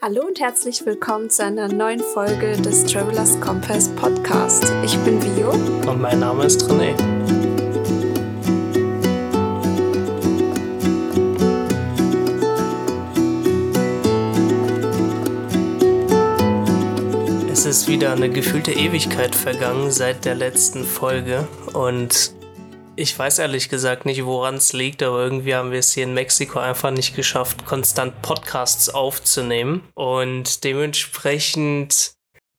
Hallo und herzlich willkommen zu einer neuen Folge des Travelers Compass Podcast. Ich bin Vio. Und mein Name ist René. Es ist wieder eine gefühlte Ewigkeit vergangen seit der letzten Folge und ich weiß ehrlich gesagt nicht, woran es liegt, aber irgendwie haben wir es hier in Mexiko einfach nicht geschafft, konstant Podcasts aufzunehmen. Und dementsprechend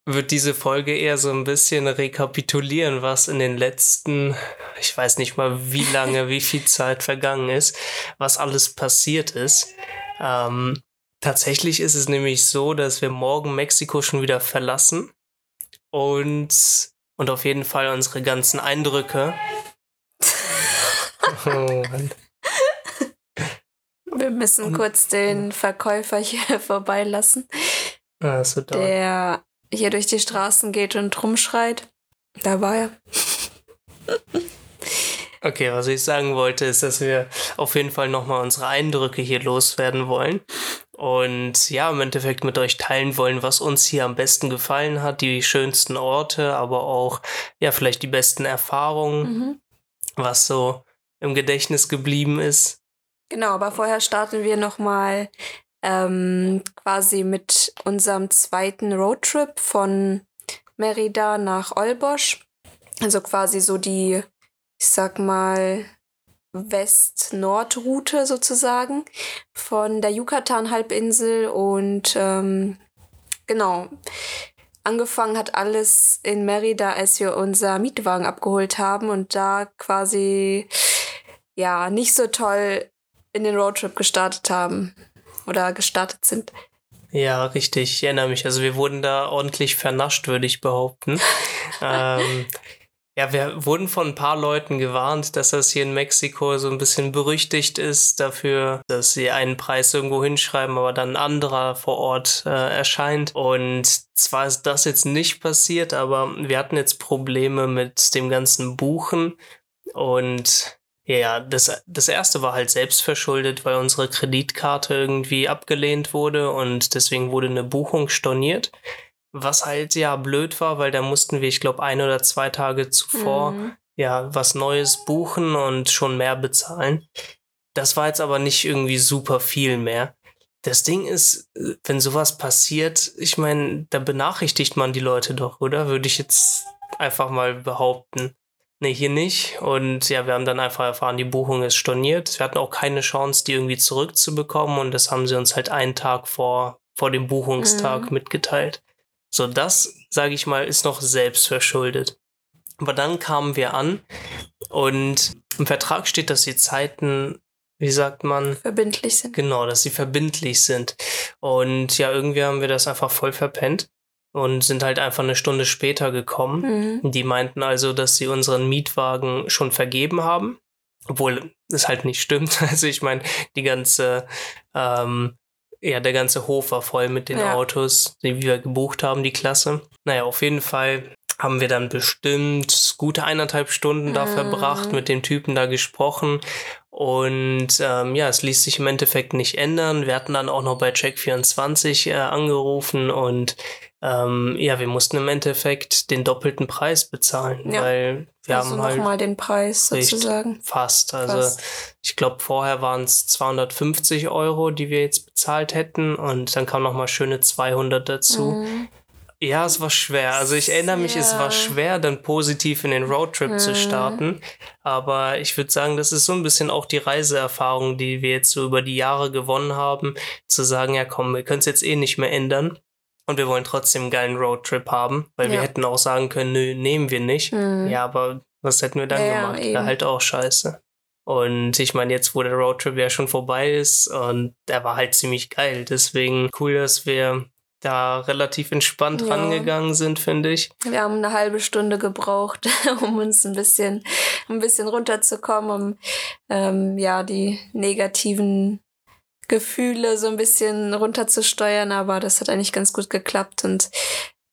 wird diese Folge eher so ein bisschen rekapitulieren, was in den letzten, ich weiß nicht mal wie lange, wie viel Zeit vergangen ist, was alles passiert ist. Ähm, tatsächlich ist es nämlich so, dass wir morgen Mexiko schon wieder verlassen und, und auf jeden Fall unsere ganzen Eindrücke Oh, Wir müssen kurz den Verkäufer hier vorbeilassen, ah, der hier durch die Straßen geht und rumschreit. Da war er. Okay, was ich sagen wollte, ist, dass wir auf jeden Fall nochmal unsere Eindrücke hier loswerden wollen. Und ja, im Endeffekt mit euch teilen wollen, was uns hier am besten gefallen hat, die schönsten Orte, aber auch, ja, vielleicht die besten Erfahrungen, mhm. was so im Gedächtnis geblieben ist. Genau, aber vorher starten wir nochmal ähm, quasi mit unserem zweiten Roadtrip von Merida nach Olbosch. Also quasi so die, ich sag mal, West-Nord-Route sozusagen von der Yucatan-Halbinsel und ähm, genau. Angefangen hat alles in Merida, als wir unser Mietwagen abgeholt haben und da quasi ja nicht so toll in den Roadtrip gestartet haben oder gestartet sind. Ja, richtig. Ich erinnere mich. Also wir wurden da ordentlich vernascht, würde ich behaupten. ähm, ja, wir wurden von ein paar Leuten gewarnt, dass das hier in Mexiko so ein bisschen berüchtigt ist dafür, dass sie einen Preis irgendwo hinschreiben, aber dann ein anderer vor Ort äh, erscheint. Und zwar ist das jetzt nicht passiert, aber wir hatten jetzt Probleme mit dem ganzen Buchen und ja, das, das erste war halt selbst verschuldet, weil unsere Kreditkarte irgendwie abgelehnt wurde und deswegen wurde eine Buchung storniert. Was halt ja blöd war, weil da mussten wir, ich glaube, ein oder zwei Tage zuvor mhm. ja was Neues buchen und schon mehr bezahlen. Das war jetzt aber nicht irgendwie super viel mehr. Das Ding ist, wenn sowas passiert, ich meine, da benachrichtigt man die Leute doch, oder? Würde ich jetzt einfach mal behaupten. Nee, hier nicht. Und ja, wir haben dann einfach erfahren, die Buchung ist storniert. Wir hatten auch keine Chance, die irgendwie zurückzubekommen. Und das haben sie uns halt einen Tag vor, vor dem Buchungstag mhm. mitgeteilt. So, das, sage ich mal, ist noch selbst verschuldet. Aber dann kamen wir an und im Vertrag steht, dass die Zeiten, wie sagt man? Verbindlich sind. Genau, dass sie verbindlich sind. Und ja, irgendwie haben wir das einfach voll verpennt und sind halt einfach eine Stunde später gekommen. Mhm. Die meinten also, dass sie unseren Mietwagen schon vergeben haben, obwohl es halt nicht stimmt. Also ich meine, die ganze, ähm, ja, der ganze Hof war voll mit den ja. Autos, die wir gebucht haben, die Klasse. Naja, auf jeden Fall haben wir dann bestimmt gute eineinhalb Stunden da mhm. verbracht, mit dem Typen da gesprochen. Und ähm, ja, es ließ sich im Endeffekt nicht ändern. Wir hatten dann auch noch bei Check24 äh, angerufen und ähm, ja, wir mussten im Endeffekt den doppelten Preis bezahlen, ja. weil wir also haben halt mal den Preis sozusagen. Fast. Also fast. ich glaube, vorher waren es 250 Euro, die wir jetzt bezahlt hätten und dann kam noch mal schöne 200 dazu. Mhm. Ja, es war schwer. Also ich erinnere mich, ja. es war schwer, dann positiv in den Roadtrip mhm. zu starten. Aber ich würde sagen, das ist so ein bisschen auch die Reiseerfahrung, die wir jetzt so über die Jahre gewonnen haben, zu sagen, ja komm, wir können es jetzt eh nicht mehr ändern und wir wollen trotzdem einen geilen Roadtrip haben, weil ja. wir hätten auch sagen können, nö, nehmen wir nicht. Mhm. Ja, aber was hätten wir dann ja, gemacht? Ja, halt auch scheiße. Und ich meine, jetzt, wo der Roadtrip ja schon vorbei ist und der war halt ziemlich geil. Deswegen cool, dass wir da relativ entspannt ja. rangegangen sind, finde ich. Wir haben eine halbe Stunde gebraucht, um uns ein bisschen, ein bisschen runterzukommen, um ähm, ja die negativen Gefühle so ein bisschen runterzusteuern, aber das hat eigentlich ganz gut geklappt und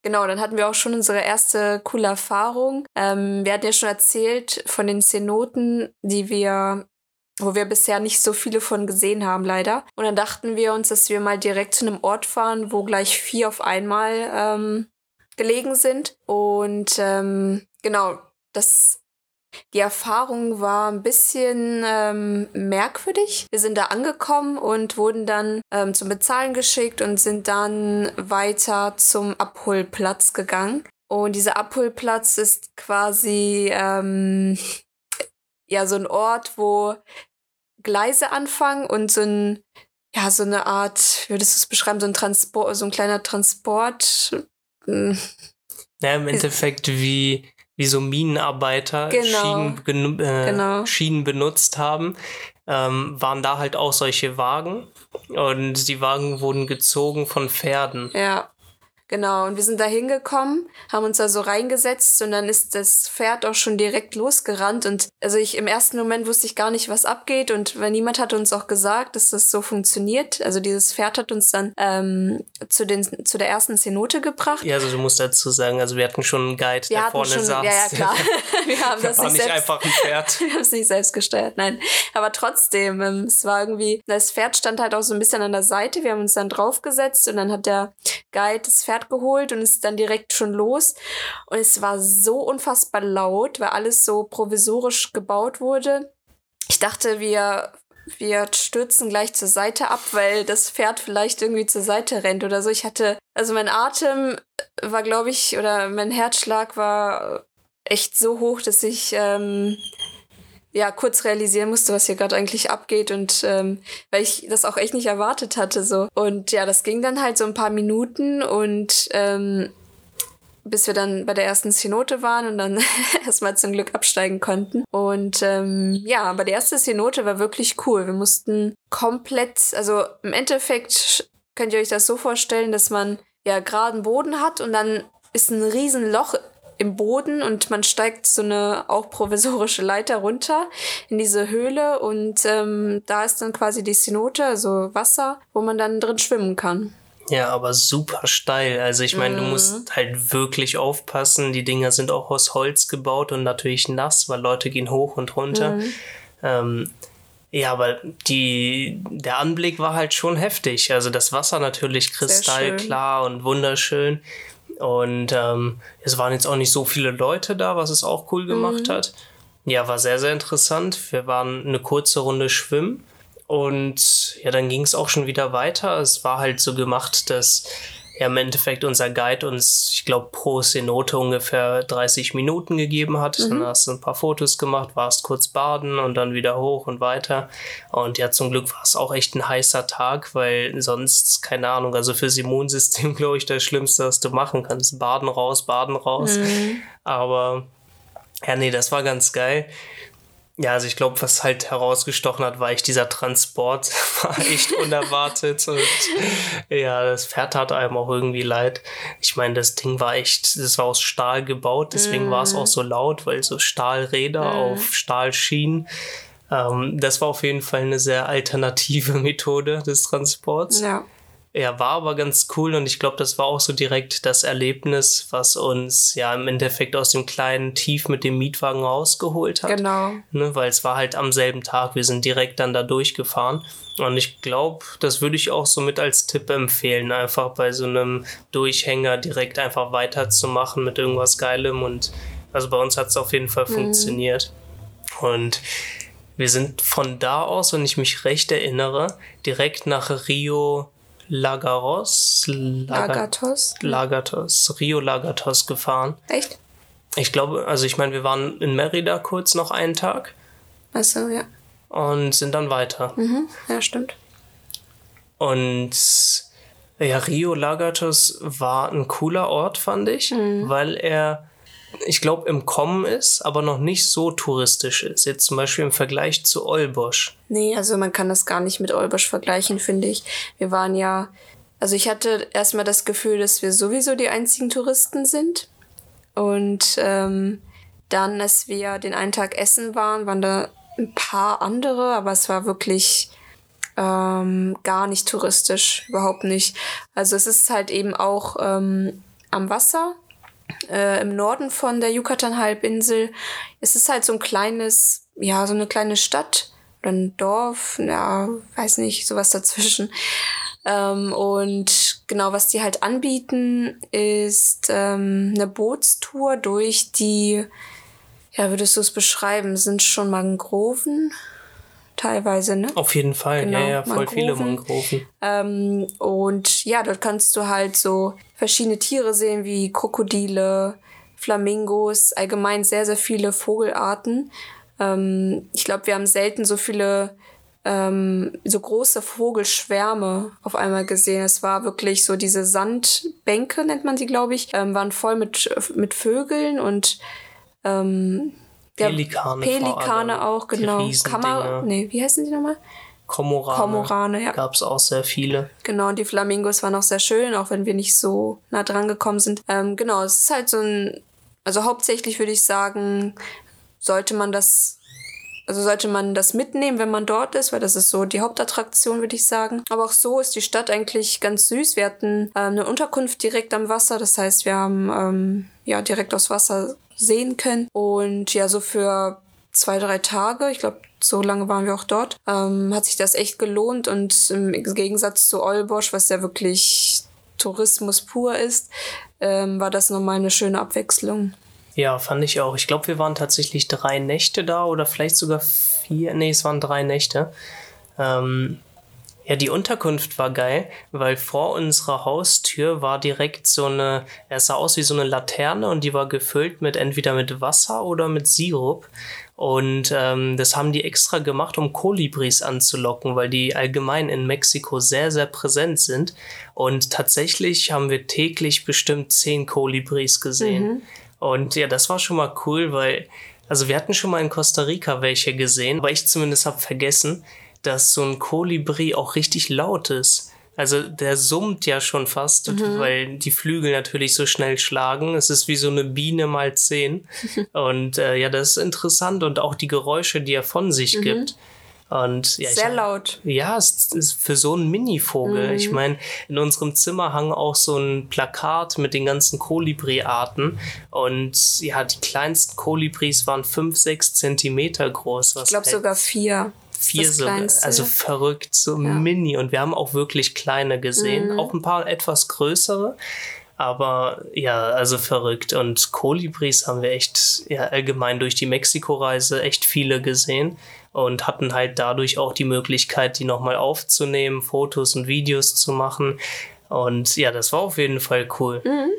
Genau, dann hatten wir auch schon unsere erste coole Erfahrung. Ähm, wir hatten ja schon erzählt von den Zenoten, die wir wo wir bisher nicht so viele von gesehen haben, leider. Und dann dachten wir uns, dass wir mal direkt zu einem Ort fahren, wo gleich vier auf einmal ähm, gelegen sind. Und ähm, genau, das die Erfahrung war ein bisschen ähm, merkwürdig. Wir sind da angekommen und wurden dann ähm, zum Bezahlen geschickt und sind dann weiter zum Abholplatz gegangen. Und dieser Abholplatz ist quasi ähm, ja so ein Ort, wo Gleise anfangen und so ein ja so eine Art, würdest du es beschreiben, so ein Transport, so ein kleiner Transport. Hm. Ja, im Endeffekt wie wie so Minenarbeiter genau. Schienen, äh, genau. Schienen benutzt haben, ähm, waren da halt auch solche Wagen. Und die Wagen wurden gezogen von Pferden. Ja. Genau, und wir sind da hingekommen, haben uns da so reingesetzt und dann ist das Pferd auch schon direkt losgerannt. Und also ich im ersten Moment wusste ich gar nicht, was abgeht. Und weil niemand hat uns auch gesagt, dass das so funktioniert. Also dieses Pferd hat uns dann ähm, zu, den, zu der ersten Zenote gebracht. Ja, also du musst dazu sagen, also wir hatten schon einen Guide, wir der vorne schon, saß. Ja, ja, klar. wir haben das war nicht, nicht einfach ein Pferd. wir haben es nicht selbst gesteuert, nein. Aber trotzdem, ähm, es war irgendwie, das Pferd stand halt auch so ein bisschen an der Seite. Wir haben uns dann draufgesetzt und dann hat der Guide das Pferd Pferd geholt und ist dann direkt schon los. Und es war so unfassbar laut, weil alles so provisorisch gebaut wurde. Ich dachte, wir wir stürzen gleich zur Seite ab, weil das Pferd vielleicht irgendwie zur Seite rennt oder so. Ich hatte, also mein Atem war, glaube ich, oder mein Herzschlag war echt so hoch, dass ich ähm, ja kurz realisieren musste, was hier gerade eigentlich abgeht und ähm, weil ich das auch echt nicht erwartet hatte so und ja, das ging dann halt so ein paar Minuten und ähm, bis wir dann bei der ersten Cenote waren und dann erstmal zum Glück absteigen konnten. Und ähm, ja, aber die erste Cenote war wirklich cool. Wir mussten komplett, also im Endeffekt könnt ihr euch das so vorstellen, dass man ja geraden Boden hat und dann ist ein riesen Loch im Boden und man steigt so eine auch provisorische Leiter runter in diese Höhle und ähm, da ist dann quasi die Cenote, also Wasser, wo man dann drin schwimmen kann. Ja, aber super steil. Also ich meine, mm. du mhm. musst halt wirklich aufpassen. Die Dinger sind auch aus Holz gebaut und natürlich nass, weil Leute gehen hoch und runter. Mm. Ähm, ja, aber die, der Anblick war halt schon heftig. Also das Wasser natürlich kristallklar und wunderschön. Und ähm, es waren jetzt auch nicht so viele Leute da, was es auch cool gemacht mhm. hat. Ja, war sehr, sehr interessant. Wir waren eine kurze Runde schwimmen und ja, dann ging es auch schon wieder weiter. Es war halt so gemacht, dass ja im Endeffekt unser Guide uns, ich glaube, pro Cenote ungefähr 30 Minuten gegeben hat. Mhm. Dann hast du ein paar Fotos gemacht, warst kurz baden und dann wieder hoch und weiter. Und ja, zum Glück war es auch echt ein heißer Tag, weil sonst, keine Ahnung, also fürs Immunsystem, glaube ich, das Schlimmste, was du machen kannst. Baden raus, baden raus. Mhm. Aber ja, nee, das war ganz geil. Ja, also ich glaube, was halt herausgestochen hat, war echt dieser Transport. War echt unerwartet. und ja, das Pferd tat einem auch irgendwie leid. Ich meine, das Ding war echt, das war aus Stahl gebaut, deswegen mm. war es auch so laut, weil so Stahlräder mm. auf Stahlschienen. Ähm, das war auf jeden Fall eine sehr alternative Methode des Transports. Ja. Er war aber ganz cool und ich glaube, das war auch so direkt das Erlebnis, was uns ja im Endeffekt aus dem kleinen Tief mit dem Mietwagen rausgeholt hat. Genau. Ne, weil es war halt am selben Tag, wir sind direkt dann da durchgefahren. Und ich glaube, das würde ich auch so mit als Tipp empfehlen, einfach bei so einem Durchhänger direkt einfach weiterzumachen mit irgendwas Geilem. Und also bei uns hat es auf jeden Fall mhm. funktioniert. Und wir sind von da aus, wenn ich mich recht erinnere, direkt nach Rio Lagaros, Laga Lagatos, Lagatos, Rio Lagatos gefahren. Echt? Ich glaube, also ich meine, wir waren in Merida kurz noch einen Tag. Achso, ja. Und sind dann weiter. Mhm, ja, stimmt. Und ja, Rio Lagatos war ein cooler Ort, fand ich, mhm. weil er ich glaube, im Kommen ist, aber noch nicht so touristisch ist. Jetzt zum Beispiel im Vergleich zu Olbosch. Nee, also man kann das gar nicht mit Olbosch vergleichen, finde ich. Wir waren ja, also ich hatte erstmal das Gefühl, dass wir sowieso die einzigen Touristen sind. Und ähm, dann, als wir den einen Tag essen waren, waren da ein paar andere, aber es war wirklich ähm, gar nicht touristisch, überhaupt nicht. Also es ist halt eben auch ähm, am Wasser äh, im Norden von der Yucatan-Halbinsel. Es ist halt so ein kleines, ja, so eine kleine Stadt. oder ein Dorf, ja, weiß nicht, sowas dazwischen. Ähm, und genau, was die halt anbieten, ist ähm, eine Bootstour durch die, ja, würdest du es beschreiben, sind schon Mangroven teilweise, ne? Auf jeden Fall, genau, ja, ja, voll Mangroven. viele Mangroven. Ähm, und ja, dort kannst du halt so verschiedene Tiere sehen, wie Krokodile, Flamingos, allgemein sehr, sehr viele Vogelarten. Ähm, ich glaube, wir haben selten so viele ähm, so große Vogelschwärme auf einmal gesehen. Es war wirklich so diese Sandbänke, nennt man sie, glaube ich, ähm, waren voll mit, mit Vögeln und ähm, Pelikane. Pelikane auch, genau. Kammer, nee, wie heißen die nochmal? Komorane. Komorane, ja. Gab es auch sehr viele. Genau, und die Flamingos waren auch sehr schön, auch wenn wir nicht so nah dran gekommen sind. Ähm, genau, es ist halt so ein, also hauptsächlich würde ich sagen, sollte man das also sollte man das mitnehmen, wenn man dort ist, weil das ist so die Hauptattraktion, würde ich sagen. Aber auch so ist die Stadt eigentlich ganz süß. Wir hatten äh, eine Unterkunft direkt am Wasser, das heißt, wir haben ähm, ja direkt aufs Wasser sehen können. Und ja, so für zwei, drei Tage, ich glaube, so lange waren wir auch dort, ähm, hat sich das echt gelohnt. Und im Gegensatz zu Olbosch, was ja wirklich Tourismus pur ist, ähm, war das nochmal eine schöne Abwechslung. Ja, fand ich auch. Ich glaube, wir waren tatsächlich drei Nächte da oder vielleicht sogar vier. Nee, es waren drei Nächte. Ähm, ja, die Unterkunft war geil, weil vor unserer Haustür war direkt so eine, es sah aus wie so eine Laterne und die war gefüllt mit entweder mit Wasser oder mit Sirup. Und ähm, das haben die extra gemacht, um Kolibris anzulocken, weil die allgemein in Mexiko sehr, sehr präsent sind. Und tatsächlich haben wir täglich bestimmt zehn Kolibris gesehen. Mhm. Und ja, das war schon mal cool, weil, also wir hatten schon mal in Costa Rica welche gesehen, aber ich zumindest habe vergessen, dass so ein Kolibri auch richtig laut ist. Also der summt ja schon fast, mhm. weil die Flügel natürlich so schnell schlagen. Es ist wie so eine Biene mal zehn. und äh, ja, das ist interessant und auch die Geräusche, die er von sich mhm. gibt. Und, ja, Sehr ich, laut. Ja, es ist für so einen Mini-Vogel. Mhm. Ich meine, in unserem Zimmer hang auch so ein Plakat mit den ganzen Kolibri-Arten. Und ja, die kleinsten Kolibris waren fünf, sechs Zentimeter groß. ich glaube sogar vier vier sogar. Also verrückt, so ja. mini. Und wir haben auch wirklich kleine gesehen. Mhm. Auch ein paar etwas größere. Aber ja, also verrückt. Und Kolibris haben wir echt ja, allgemein durch die Mexiko-Reise echt viele gesehen und hatten halt dadurch auch die Möglichkeit, die nochmal aufzunehmen, Fotos und Videos zu machen. Und ja, das war auf jeden Fall cool. Mhm.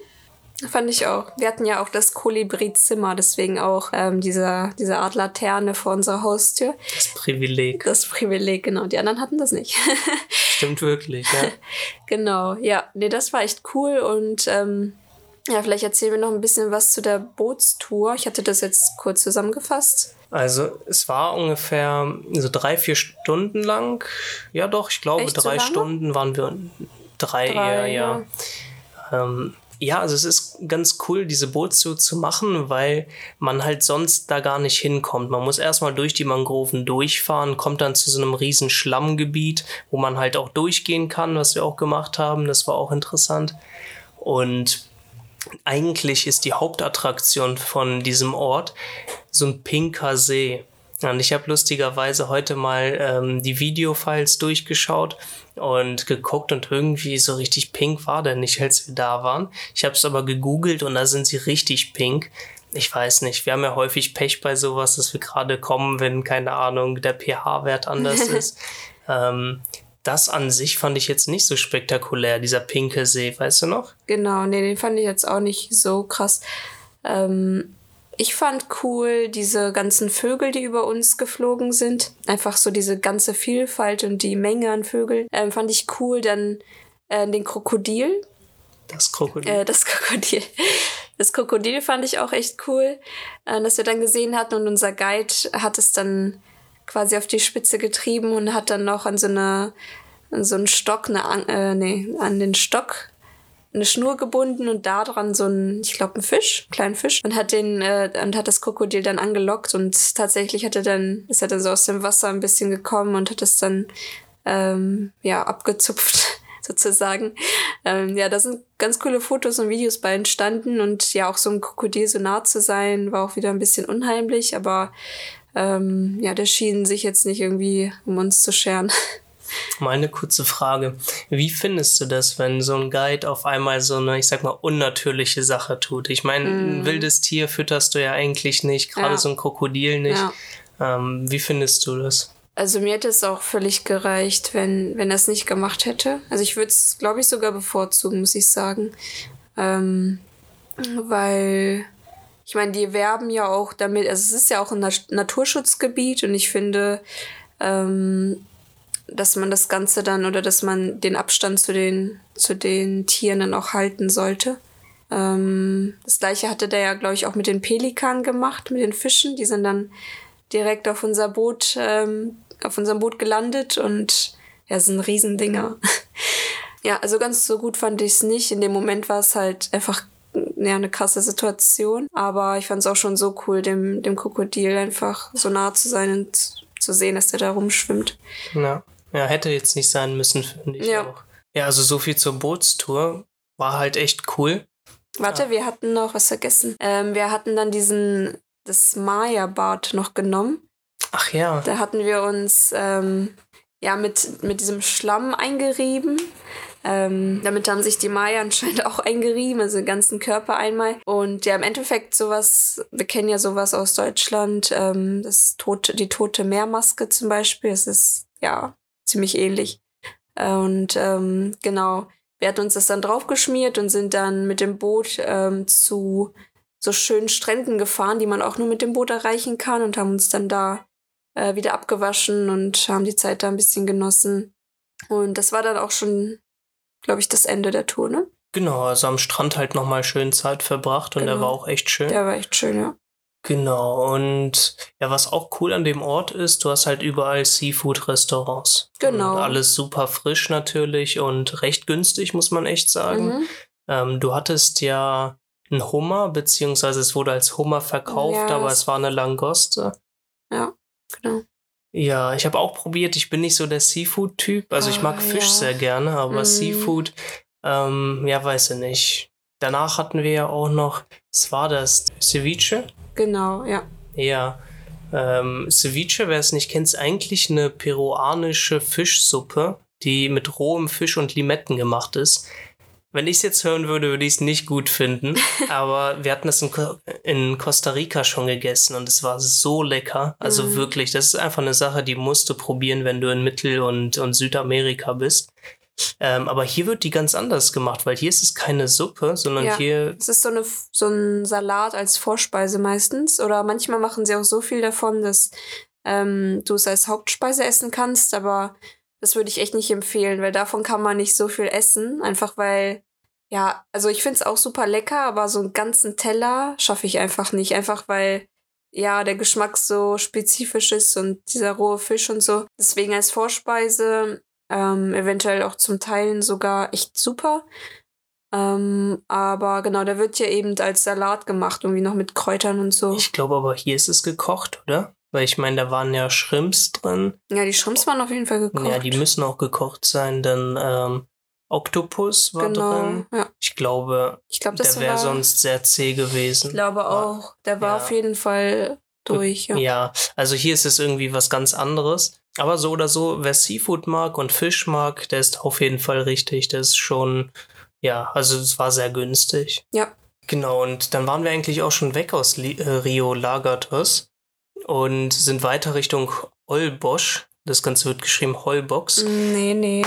Fand ich auch. Wir hatten ja auch das Kolibri-Zimmer, deswegen auch ähm, diese, diese Art Laterne vor unserer Haustür. Das Privileg. Das Privileg, genau. Die anderen hatten das nicht. Stimmt wirklich, ja. genau, ja. Nee, das war echt cool und ähm, ja, vielleicht erzählen wir noch ein bisschen was zu der Bootstour. Ich hatte das jetzt kurz zusammengefasst. Also es war ungefähr so drei, vier Stunden lang. Ja doch, ich glaube Echt drei so Stunden waren wir. Drei, drei eher, ja. ja. Ähm, ja, also es ist ganz cool, diese Bootstour zu machen, weil man halt sonst da gar nicht hinkommt. Man muss erstmal durch die Mangroven durchfahren, kommt dann zu so einem riesen Schlammgebiet, wo man halt auch durchgehen kann, was wir auch gemacht haben. Das war auch interessant. Und eigentlich ist die Hauptattraktion von diesem Ort so ein pinker See. Und ich habe lustigerweise heute mal ähm, die Videofiles durchgeschaut und geguckt und irgendwie so richtig pink war der nicht, als wir da waren. Ich habe es aber gegoogelt und da sind sie richtig pink. Ich weiß nicht, wir haben ja häufig Pech bei sowas, dass wir gerade kommen, wenn, keine Ahnung, der pH-Wert anders ist. Ähm, das an sich fand ich jetzt nicht so spektakulär, dieser pinke See, weißt du noch? Genau, nee, den fand ich jetzt auch nicht so krass. Ähm, ich fand cool diese ganzen Vögel, die über uns geflogen sind. Einfach so diese ganze Vielfalt und die Menge an Vögeln. Ähm, fand ich cool. Dann äh, den Krokodil. Das Krokodil. Äh, das Krokodil. Das Krokodil fand ich auch echt cool, äh, dass wir dann gesehen hatten und unser Guide hat es dann quasi auf die Spitze getrieben und hat dann noch an so eine an so einen Stock, eine, äh, nee, an den Stock eine Schnur gebunden und da dran so ein, ich glaube, ein Fisch, einen kleinen Fisch und hat den äh, und hat das Krokodil dann angelockt und tatsächlich hat er dann ist er dann so aus dem Wasser ein bisschen gekommen und hat es dann ähm, ja abgezupft sozusagen. Ähm, ja, da sind ganz coole Fotos und Videos bei entstanden und ja auch so ein Krokodil so nah zu sein war auch wieder ein bisschen unheimlich, aber ähm, ja, der schien sich jetzt nicht irgendwie um uns zu scheren. Mal eine kurze Frage. Wie findest du das, wenn so ein Guide auf einmal so eine, ich sag mal, unnatürliche Sache tut? Ich meine, mm. ein wildes Tier fütterst du ja eigentlich nicht, gerade ja. so ein Krokodil nicht. Ja. Ähm, wie findest du das? Also mir hätte es auch völlig gereicht, wenn, wenn er es nicht gemacht hätte. Also ich würde es, glaube ich, sogar bevorzugen, muss ich sagen. Ähm, weil, ich meine, die werben ja auch damit, also es ist ja auch ein Naturschutzgebiet und ich finde, ähm, dass man das Ganze dann oder dass man den Abstand zu den, zu den Tieren dann auch halten sollte. Ähm, das gleiche hatte der ja, glaube ich, auch mit den Pelikanen gemacht, mit den Fischen. Die sind dann direkt auf unser Boot ähm, auf unserem Boot gelandet und ja, sind Riesendinger. ja, also ganz so gut fand ich es nicht. In dem Moment war es halt einfach ja, eine krasse Situation. Aber ich fand es auch schon so cool, dem, dem Krokodil einfach so nah zu sein und zu sehen, dass der da rumschwimmt. Ja, ja hätte jetzt nicht sein müssen, finde ich ja. auch. Ja, also so viel zur Bootstour. War halt echt cool. Warte, ja. wir hatten noch was vergessen. Ähm, wir hatten dann diesen, das Maya-Bad noch genommen. Ach ja. Da hatten wir uns ähm, ja mit, mit diesem Schlamm eingerieben. Ähm, damit haben sich die Maya anscheinend auch eingerieben, also den ganzen Körper einmal. Und ja, im Endeffekt sowas, wir kennen ja sowas aus Deutschland, ähm, das tote, die tote Meermaske zum Beispiel, es ist ja ziemlich ähnlich. Und ähm, genau, wir hatten uns das dann draufgeschmiert und sind dann mit dem Boot ähm, zu so schönen Stränden gefahren, die man auch nur mit dem Boot erreichen kann und haben uns dann da äh, wieder abgewaschen und haben die Zeit da ein bisschen genossen. Und das war dann auch schon, glaube ich, das Ende der Tour, ne? Genau, also am Strand halt nochmal schön Zeit verbracht und genau. der war auch echt schön. Der war echt schön, ja. Genau, und ja, was auch cool an dem Ort ist, du hast halt überall Seafood-Restaurants. Genau. Und alles super frisch natürlich und recht günstig, muss man echt sagen. Mhm. Ähm, du hattest ja einen Hummer, beziehungsweise es wurde als Hummer verkauft, ja, aber es war eine Langoste. Ja. Genau. Ja, ich habe auch probiert. Ich bin nicht so der Seafood-Typ. Also ich mag oh, Fisch ja. sehr gerne, aber mm. Seafood, ähm, ja, weiß ich nicht. Danach hatten wir ja auch noch, was war das? Ceviche? Genau, ja. Ja. Ähm, Ceviche, wer es nicht kennt, ist eigentlich eine peruanische Fischsuppe, die mit rohem Fisch und Limetten gemacht ist. Wenn ich es jetzt hören würde, würde ich es nicht gut finden. Aber wir hatten das in, in, Costa Rica schon gegessen und es war so lecker. Also mhm. wirklich, das ist einfach eine Sache, die musst du probieren, wenn du in Mittel- und, und Südamerika bist. Ähm, aber hier wird die ganz anders gemacht, weil hier ist es keine Suppe, sondern ja, hier. Es ist so, eine, so ein Salat als Vorspeise meistens. Oder manchmal machen sie auch so viel davon, dass ähm, du es als Hauptspeise essen kannst, aber das würde ich echt nicht empfehlen, weil davon kann man nicht so viel essen. Einfach weil, ja, also ich finde es auch super lecker, aber so einen ganzen Teller schaffe ich einfach nicht. Einfach weil, ja, der Geschmack so spezifisch ist und dieser rohe Fisch und so. Deswegen als Vorspeise, ähm, eventuell auch zum Teilen sogar echt super. Ähm, aber genau, der wird ja eben als Salat gemacht, irgendwie noch mit Kräutern und so. Ich glaube aber hier ist es gekocht, oder? Weil ich meine, da waren ja Shrimps drin. Ja, die Shrimps waren auf jeden Fall gekocht. Ja, die müssen auch gekocht sein. Dann ähm, Oktopus war genau, drin. Ja. Ich glaube, ich glaub, der wäre sonst sehr zäh gewesen. Ich glaube auch. Der war ja. auf jeden Fall durch. Ja. ja, also hier ist es irgendwie was ganz anderes. Aber so oder so, wer Seafood mag und Fisch mag, der ist auf jeden Fall richtig. Das ist schon, ja, also es war sehr günstig. Ja. Genau, und dann waren wir eigentlich auch schon weg aus Li äh, Rio Lagatos und sind weiter Richtung Holbosch. Das Ganze wird geschrieben Holbox. Nee, nee.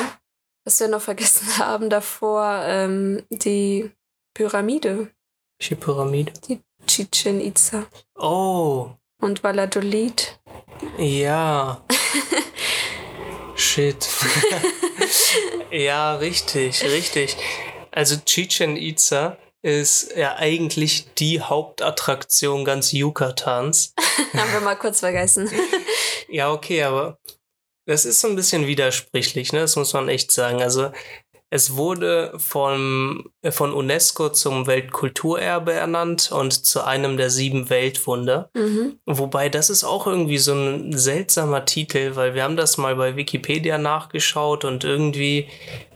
Was wir noch vergessen haben davor, ähm, die Pyramide. Welche Pyramide? Die Chichen Itza. Oh. Und Valladolid. Ja. Shit. ja, richtig, richtig. Also Chichen Itza ist ja eigentlich die Hauptattraktion ganz Yucatans. Haben wir mal kurz vergessen. ja, okay, aber das ist so ein bisschen widersprüchlich, ne? Das muss man echt sagen. Also es wurde vom, äh, von UNESCO zum Weltkulturerbe ernannt und zu einem der sieben Weltwunder. Mhm. Wobei das ist auch irgendwie so ein seltsamer Titel, weil wir haben das mal bei Wikipedia nachgeschaut und irgendwie,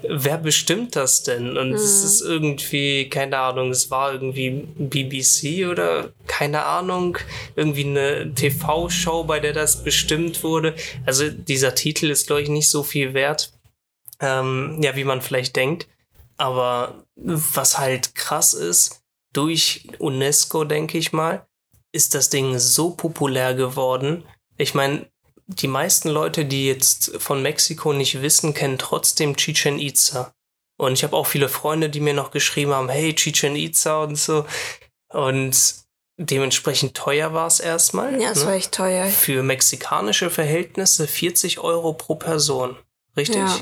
wer bestimmt das denn? Und mhm. es ist irgendwie, keine Ahnung, es war irgendwie BBC oder keine Ahnung, irgendwie eine TV-Show, bei der das bestimmt wurde. Also dieser Titel ist, glaube ich, nicht so viel wert, ähm, ja, wie man vielleicht denkt. Aber was halt krass ist, durch UNESCO, denke ich mal, ist das Ding so populär geworden. Ich meine, die meisten Leute, die jetzt von Mexiko nicht wissen, kennen trotzdem Chichen Itza. Und ich habe auch viele Freunde, die mir noch geschrieben haben, hey, Chichen Itza und so. Und dementsprechend teuer war es erstmal. Ja, es ne? war echt teuer. Für mexikanische Verhältnisse 40 Euro pro Person. Richtig? Ja,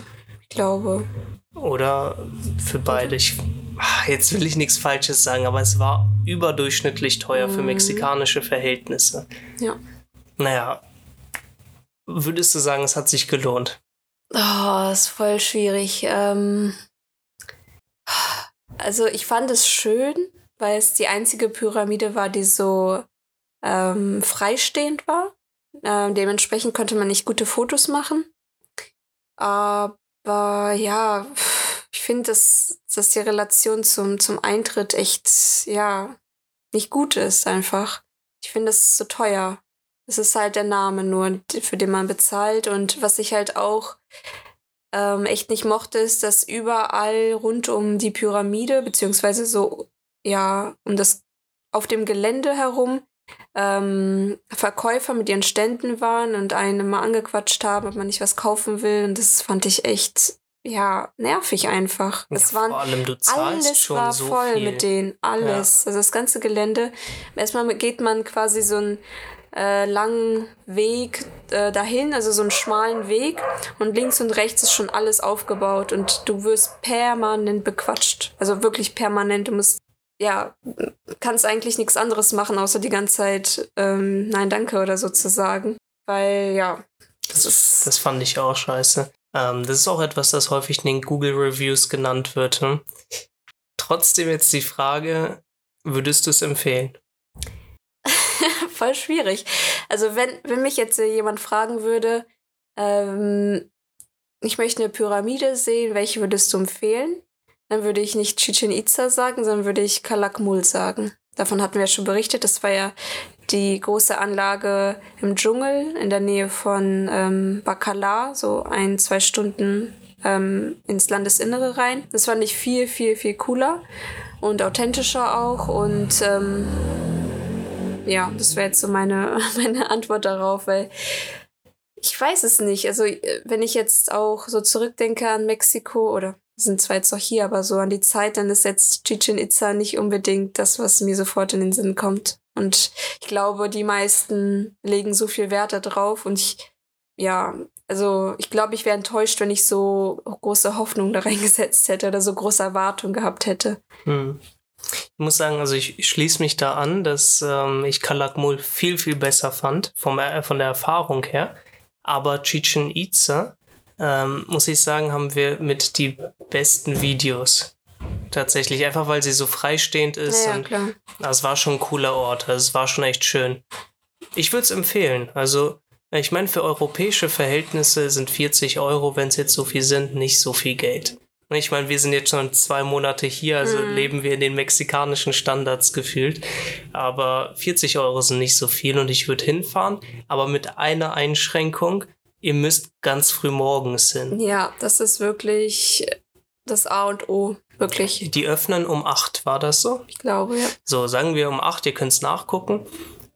glaube. Oder für beide. Ich, ah, jetzt will ich nichts Falsches sagen, aber es war überdurchschnittlich teuer mhm. für mexikanische Verhältnisse. Ja. Naja, würdest du sagen, es hat sich gelohnt? Oh, ist voll schwierig. Ähm, also ich fand es schön, weil es die einzige Pyramide war, die so ähm, freistehend war. Ähm, dementsprechend konnte man nicht gute Fotos machen. Aber ja, ich finde, dass, dass die Relation zum, zum Eintritt echt, ja, nicht gut ist einfach. Ich finde, es ist so teuer. Es ist halt der Name nur, für den man bezahlt. Und was ich halt auch ähm, echt nicht mochte, ist, dass überall rund um die Pyramide, beziehungsweise so, ja, um das auf dem Gelände herum, ähm, Verkäufer mit ihren Ständen waren und einen mal angequatscht haben, ob man nicht was kaufen will. Und das fand ich echt, ja, nervig einfach. Ja, waren, vor allem du zahlst alles schon war so voll viel. mit denen, alles. Ja. Also das ganze Gelände. Erstmal geht man quasi so ein äh, langen Weg äh, dahin, also so einen schmalen Weg. Und links und rechts ist schon alles aufgebaut und du wirst permanent bequatscht. Also wirklich permanent. Du musst, ja, kannst eigentlich nichts anderes machen, außer die ganze Zeit ähm, Nein, danke oder so zu sagen. Weil, ja. Das, ist das fand ich auch scheiße. Ähm, das ist auch etwas, das häufig in den Google Reviews genannt wird. Hm? Trotzdem jetzt die Frage, würdest du es empfehlen? voll schwierig. Also wenn, wenn mich jetzt jemand fragen würde, ähm, ich möchte eine Pyramide sehen, welche würdest du empfehlen? Dann würde ich nicht Chichen Itza sagen, sondern würde ich Kalakmul sagen. Davon hatten wir ja schon berichtet. Das war ja die große Anlage im Dschungel in der Nähe von ähm, Bacala, so ein, zwei Stunden ähm, ins Landesinnere rein. Das fand ich viel, viel, viel cooler und authentischer auch. Und ähm, ja, das wäre jetzt so meine, meine Antwort darauf, weil ich weiß es nicht. Also, äh, wenn ich jetzt auch so zurückdenke an Mexiko oder sind zwar jetzt auch hier, aber so an die Zeit, dann ist jetzt Chichen Itza nicht unbedingt das, was mir sofort in den Sinn kommt. Und ich glaube, die meisten legen so viel Wert darauf und ich, ja, also ich glaube, ich wäre enttäuscht, wenn ich so große Hoffnung da reingesetzt hätte oder so große Erwartungen gehabt hätte. Hm. Ich muss sagen, also ich schließe mich da an, dass ähm, ich Kalakmul viel, viel besser fand, vom, äh, von der Erfahrung her. Aber Chichen Itza, ähm, muss ich sagen, haben wir mit die besten Videos. Tatsächlich, einfach weil sie so freistehend ist. Ja, ja klar. Das war schon ein cooler Ort, also es war schon echt schön. Ich würde es empfehlen. Also, ich meine, für europäische Verhältnisse sind 40 Euro, wenn es jetzt so viel sind, nicht so viel Geld. Ich meine, wir sind jetzt schon zwei Monate hier, also mhm. leben wir in den mexikanischen Standards gefühlt. Aber 40 Euro sind nicht so viel und ich würde hinfahren, aber mit einer Einschränkung. Ihr müsst ganz früh morgens hin. Ja, das ist wirklich das A und O. Wirklich. Die öffnen um 8, war das so? Ich glaube, ja. So, sagen wir um 8, ihr könnt es nachgucken.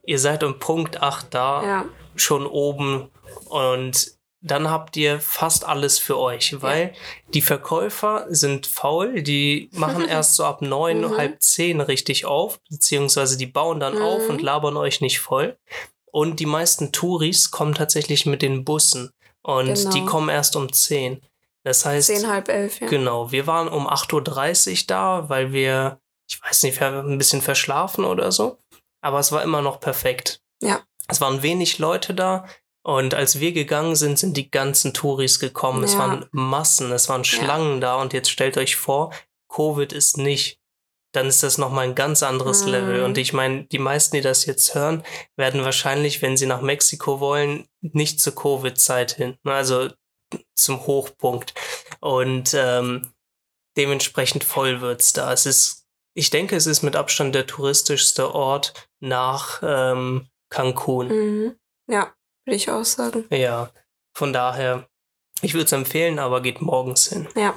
Ihr seid um Punkt 8 da, ja. schon oben und dann habt ihr fast alles für euch, weil ja. die Verkäufer sind faul, die machen erst so ab neun, mhm. halb zehn richtig auf, beziehungsweise die bauen dann mhm. auf und labern euch nicht voll. Und die meisten Touris kommen tatsächlich mit den Bussen und genau. die kommen erst um zehn. Das heißt, zehn, halb elf, ja. Genau, wir waren um 8.30 Uhr da, weil wir, ich weiß nicht, wir haben ein bisschen verschlafen oder so, aber es war immer noch perfekt. Ja. Es waren wenig Leute da, und als wir gegangen sind, sind die ganzen Touris gekommen. Ja. Es waren Massen, es waren Schlangen ja. da. Und jetzt stellt euch vor, Covid ist nicht. Dann ist das nochmal ein ganz anderes mhm. Level. Und ich meine, die meisten, die das jetzt hören, werden wahrscheinlich, wenn sie nach Mexiko wollen, nicht zur Covid-Zeit hin. Also zum Hochpunkt. Und ähm, dementsprechend voll wird's da. Es ist ich denke, es ist mit Abstand der touristischste Ort nach ähm, Cancun. Mhm. Ja, würde ich auch sagen. Ja, von daher, ich würde es empfehlen, aber geht morgens hin. Ja.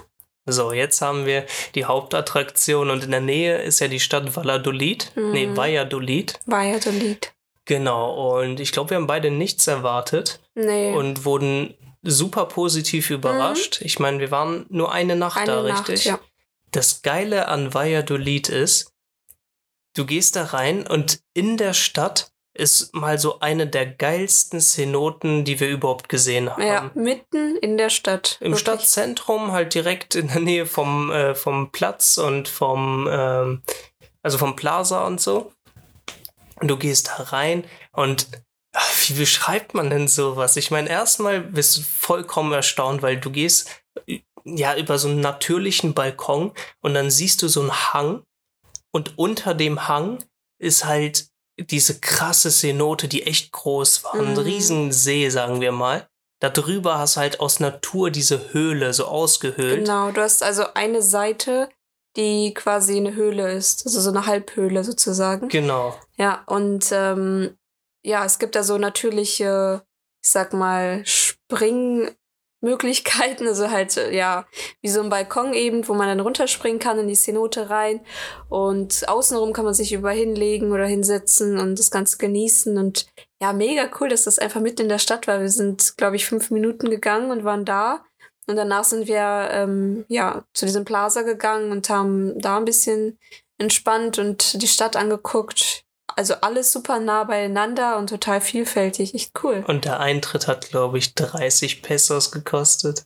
So, jetzt haben wir die Hauptattraktion und in der Nähe ist ja die Stadt Valladolid. Mhm. Nee, Valladolid. Valladolid. Genau, und ich glaube, wir haben beide nichts erwartet Nee. und wurden super positiv überrascht. Ich meine, wir waren nur eine Nacht Mhm. Eine da, Nacht, richtig? ja. Das Geile an Valladolid ist, du gehst da rein und in der Stadt ist mal so eine der geilsten Cenoten, die wir überhaupt gesehen haben. Ja, mitten in der Stadt. Im Wirklich. Stadtzentrum, halt direkt in der Nähe vom, äh, vom Platz und vom, ähm, also vom Plaza und so. Und du gehst da rein und ach, wie beschreibt man denn sowas? Ich meine, erstmal bist du vollkommen erstaunt, weil du gehst ja über so einen natürlichen Balkon und dann siehst du so einen Hang und unter dem Hang ist halt diese krasse Cenote, die echt groß war. Ein Mhm. riesen See, sagen wir mal. Da drüber hast du halt aus Natur diese Höhle so ausgehöhlt. Genau, du hast also eine Seite, die quasi eine Höhle ist. Also so eine Halbhöhle sozusagen. Genau. Ja, und ähm, ja, es gibt da so natürliche, ich sag mal, Springmöglichkeiten. Also halt, äh, ja, wie so ein Balkon eben, wo man dann runterspringen kann in die Cenote rein. Und außenrum kann man sich über hinlegen oder hinsetzen und das Ganze genießen. Und ja, mega cool, dass das einfach mitten in der Stadt war. Wir sind, glaube ich, fünf Minuten gegangen und waren da. Und danach sind wir ähm, ja zu diesem Plaza gegangen und haben da ein bisschen entspannt und die Stadt angeguckt. Also alles super nah beieinander und total vielfältig. Echt cool. Und der Eintritt hat, glaube ich, 30 Pesos gekostet.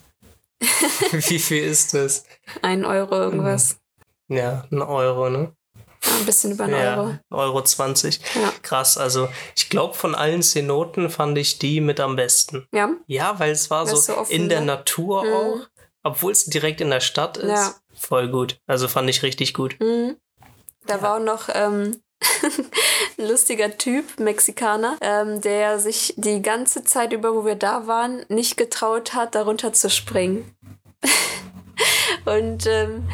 Wie viel ist das? Ein Euro irgendwas. Ja, ein Euro, ne? Ein bisschen über ein ja, Euro. Euro 20. Ja. Krass, also ich glaube, von allen Cenoten fand ich die mit am besten. Ja, Ja, weil es war so, so in der ne? Natur Mhm. auch, obwohl es direkt in der Stadt ist. Ja. Voll gut. Also fand ich richtig gut. Mhm. Da Ja. war auch noch ähm, ein lustiger Typ, Mexikaner, ähm, der sich die ganze Zeit über, wo wir da waren, nicht getraut hat, darunter zu springen. Und ähm,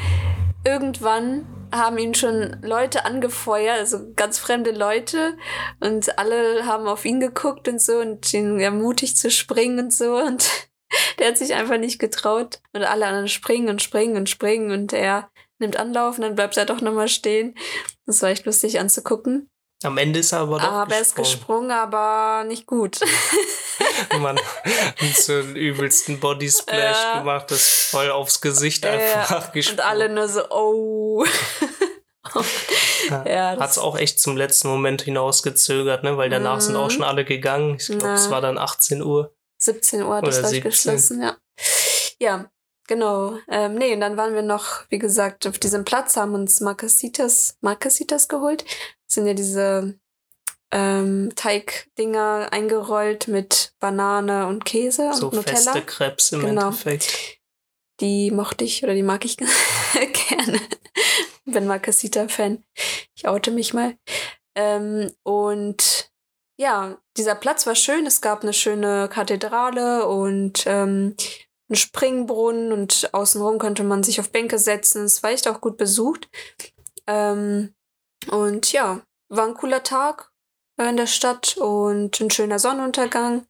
irgendwann haben ihn schon Leute angefeuert, also ganz fremde Leute, und alle haben auf ihn geguckt und so und ihn ermutigt zu springen und so. Und der hat sich einfach nicht getraut. Und alle anderen springen und springen und springen und er nimmt Anlauf und dann bleibt er doch nochmal stehen. Das war echt lustig anzugucken. Am Ende ist er aber doch aber er ist gesprungen. aber nicht gut. Man hat so einen übelsten Body Splash Ja. gemacht, das voll aufs Gesicht Ja, einfach gesprungen. und alle nur so, oh. ja, Hat es auch echt zum letzten Moment hinausgezögert, ne? weil danach sind auch Mhm. schon alle gegangen. Ich glaube, es war dann 18 Uhr. 17 Uhr hat Oder das gleich 17. geschlossen, ja. Ja, genau. Ähm, nee, und dann waren wir noch, wie gesagt, auf diesem Platz, haben uns Marcasitas, Marcasitas geholt. Das sind ja diese ähm, Teigdinger eingerollt mit Banane und Käse So und Nutella. feste Krebs im Genau. Endeffekt. Die mochte ich oder die mag ich gerne. Bin Marcasita-Fan. Ich oute mich mal. Ähm, und ja, dieser Platz war schön. Es gab eine schöne Kathedrale und ähm, einen Springbrunnen und außenrum konnte man sich auf Bänke setzen. Es war echt auch gut besucht. Ähm, und ja, war ein cooler Tag äh, in der Stadt und ein schöner Sonnenuntergang.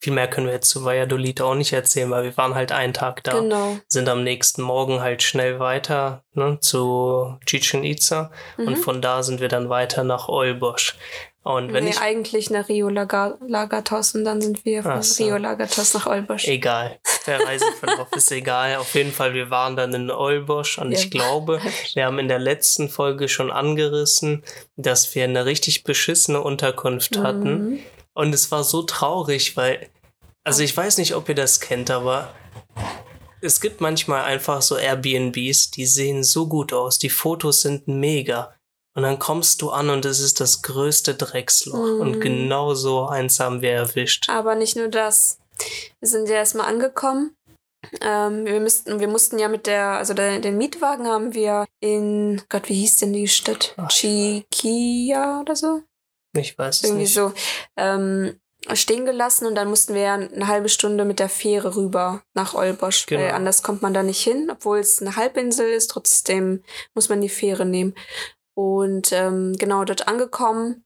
Viel mehr können wir jetzt zu Valladolid auch nicht erzählen, weil wir waren halt einen Tag da. Genau. Sind am nächsten Morgen halt schnell weiter ne, zu Chichen Itza und Mhm. von da sind wir dann weiter nach Olbosch. Und wenn nee, ich eigentlich nach Rio Laga Lagatos und dann sind wir von so. Rio Lagatos nach Olbosch. Egal. Der Reiseverlauf ist egal. Auf jeden Fall, wir waren dann in Olbosch und Ja. ich glaube, wir haben in der letzten Folge schon angerissen, dass wir eine richtig beschissene Unterkunft hatten. Mhm. Und es war so traurig, weil, also ich weiß nicht, ob ihr das kennt, aber es gibt manchmal einfach so Airbnbs, die sehen so gut aus. Die Fotos sind mega. Und dann kommst du an und es ist das größte Drecksloch. Mhm. Und genau so eins haben wir erwischt. Aber nicht nur das. Wir sind ja erstmal angekommen. Ähm, wir, müssten, wir mussten ja mit der, also der, den Mietwagen haben wir in, Gott, wie hieß denn die Stadt? Ach, Chiquia oder so? Ich weiß es Irgendwie nicht. so. Ähm, stehen gelassen und dann mussten wir ja eine halbe Stunde mit der Fähre rüber nach Olbosch, genau. weil anders kommt man da nicht hin, obwohl es eine Halbinsel ist, trotzdem muss man die Fähre nehmen. Und ähm, genau dort angekommen,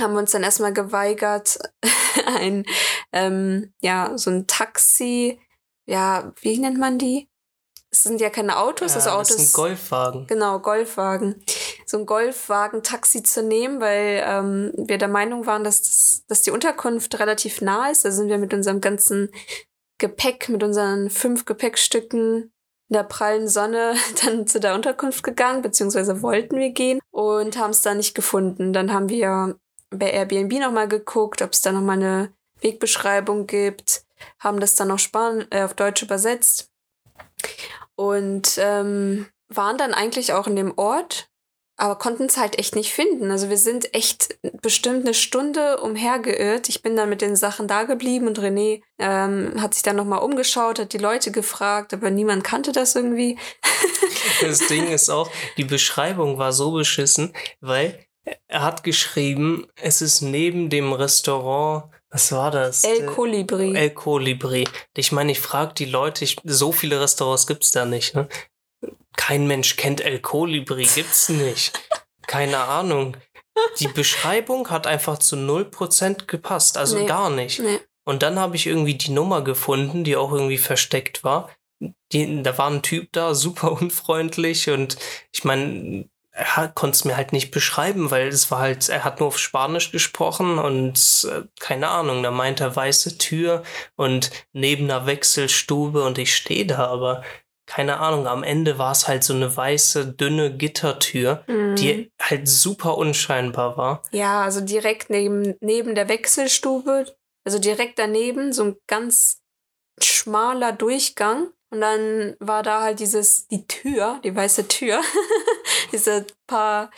haben wir uns dann erstmal geweigert, ein, ähm, ja, so ein Taxi, ja, wie nennt man die? Es sind ja keine Autos, ja, das Auto ist ein Golfwagen. Genau, Golfwagen. So ein Golfwagen-Taxi zu nehmen, weil ähm, wir der Meinung waren, dass, das, dass die Unterkunft relativ nah ist. Da sind wir mit unserem ganzen Gepäck, mit unseren fünf Gepäckstücken in der prallen Sonne dann zu der Unterkunft gegangen, beziehungsweise wollten wir gehen und haben es da nicht gefunden. Dann haben wir bei Airbnb nochmal geguckt, ob es da nochmal eine Wegbeschreibung gibt, haben das dann noch Span äh, auf Deutsch übersetzt und ähm, waren dann eigentlich auch in dem Ort, aber konnten es halt echt nicht finden. Also wir sind echt bestimmt eine Stunde umhergeirrt. Ich bin dann mit den Sachen da geblieben und René ähm, hat sich dann nochmal umgeschaut, hat die Leute gefragt, aber niemand kannte das irgendwie. das Ding ist auch, die Beschreibung war so beschissen, weil er hat geschrieben, es ist neben dem Restaurant was war das? El Colibri. El Colibri. Ich meine, ich frage die Leute, ich, so viele Restaurants gibt's da nicht, ne? Kein Mensch kennt El Colibri, gibt's nicht. Keine Ahnung. Die Beschreibung hat einfach zu 0% gepasst, also nee, gar nicht. Nee. Und dann habe ich irgendwie die Nummer gefunden, die auch irgendwie versteckt war. Die, da war ein Typ da, super unfreundlich und ich meine, er konnte es mir halt nicht beschreiben, weil es war halt, er hat nur auf Spanisch gesprochen und äh, keine Ahnung, da meint er weiße Tür und neben einer Wechselstube und ich stehe da, aber keine Ahnung, am Ende war es halt so eine weiße, dünne Gittertür, mhm. die halt super unscheinbar war. Ja, also direkt neben, neben der Wechselstube, also direkt daneben, so ein ganz schmaler Durchgang. Und dann war da halt dieses, die Tür, die weiße Tür, diese paar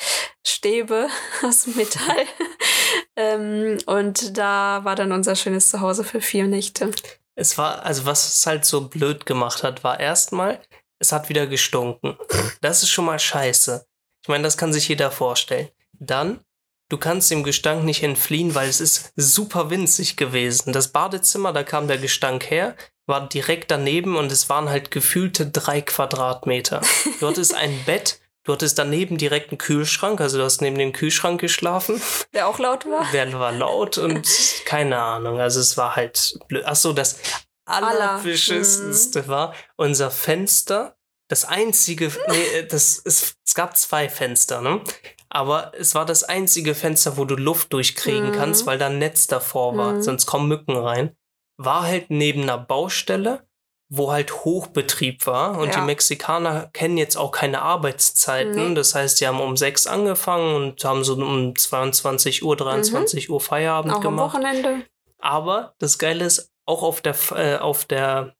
Stäbe aus Metall. ähm, und da war dann unser schönes Zuhause für vier Nächte. Es war, also was es halt so blöd gemacht hat, war erstmal, es hat wieder gestunken. Das ist schon mal scheiße. Ich meine, das kann sich jeder vorstellen. Dann, du kannst dem Gestank nicht entfliehen, weil es ist super winzig gewesen. Das Badezimmer, da kam der Gestank her war direkt daneben und es waren halt gefühlte drei Quadratmeter. Dort ist ein Bett, du hattest daneben direkt einen Kühlschrank, also du hast neben dem Kühlschrank geschlafen. Der auch laut war? Der war laut und keine Ahnung, also es war halt blöd. Achso, das allerbeschissenste mhm. war unser Fenster. Das einzige, nee, das, es, es gab zwei Fenster, ne? Aber es war das einzige Fenster, wo du Luft durchkriegen mhm. kannst, weil da ein Netz davor war, mhm. sonst kommen Mücken rein war halt neben einer Baustelle, wo halt Hochbetrieb war. Und ja. die Mexikaner kennen jetzt auch keine Arbeitszeiten. Nee. Das heißt, die haben um sechs angefangen und haben so um 22 Uhr, 23 mhm. Uhr Feierabend auch gemacht. Am Wochenende. Aber das Geile ist, auch auf der, äh, auf der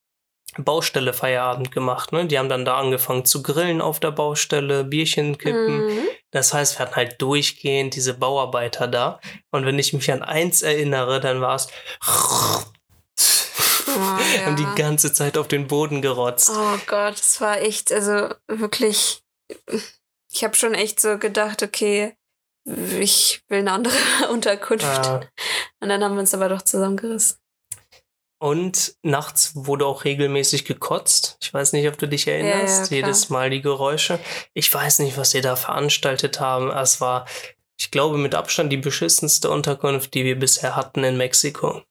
Baustelle Feierabend gemacht. Ne? Die haben dann da angefangen zu grillen auf der Baustelle, Bierchen kippen. Mhm. Das heißt, wir hatten halt durchgehend diese Bauarbeiter da. Und wenn ich mich an eins erinnere, dann war es Oh, ja. Haben die ganze Zeit auf den Boden gerotzt. Oh Gott, das war echt, also wirklich. Ich habe schon echt so gedacht, okay, ich will eine andere Unterkunft. Ja. Und dann haben wir uns aber doch zusammengerissen. Und nachts wurde auch regelmäßig gekotzt. Ich weiß nicht, ob du dich erinnerst. Ja, ja, Jedes Mal die Geräusche. Ich weiß nicht, was sie da veranstaltet haben. Es war, ich glaube, mit Abstand die beschissenste Unterkunft, die wir bisher hatten in Mexiko.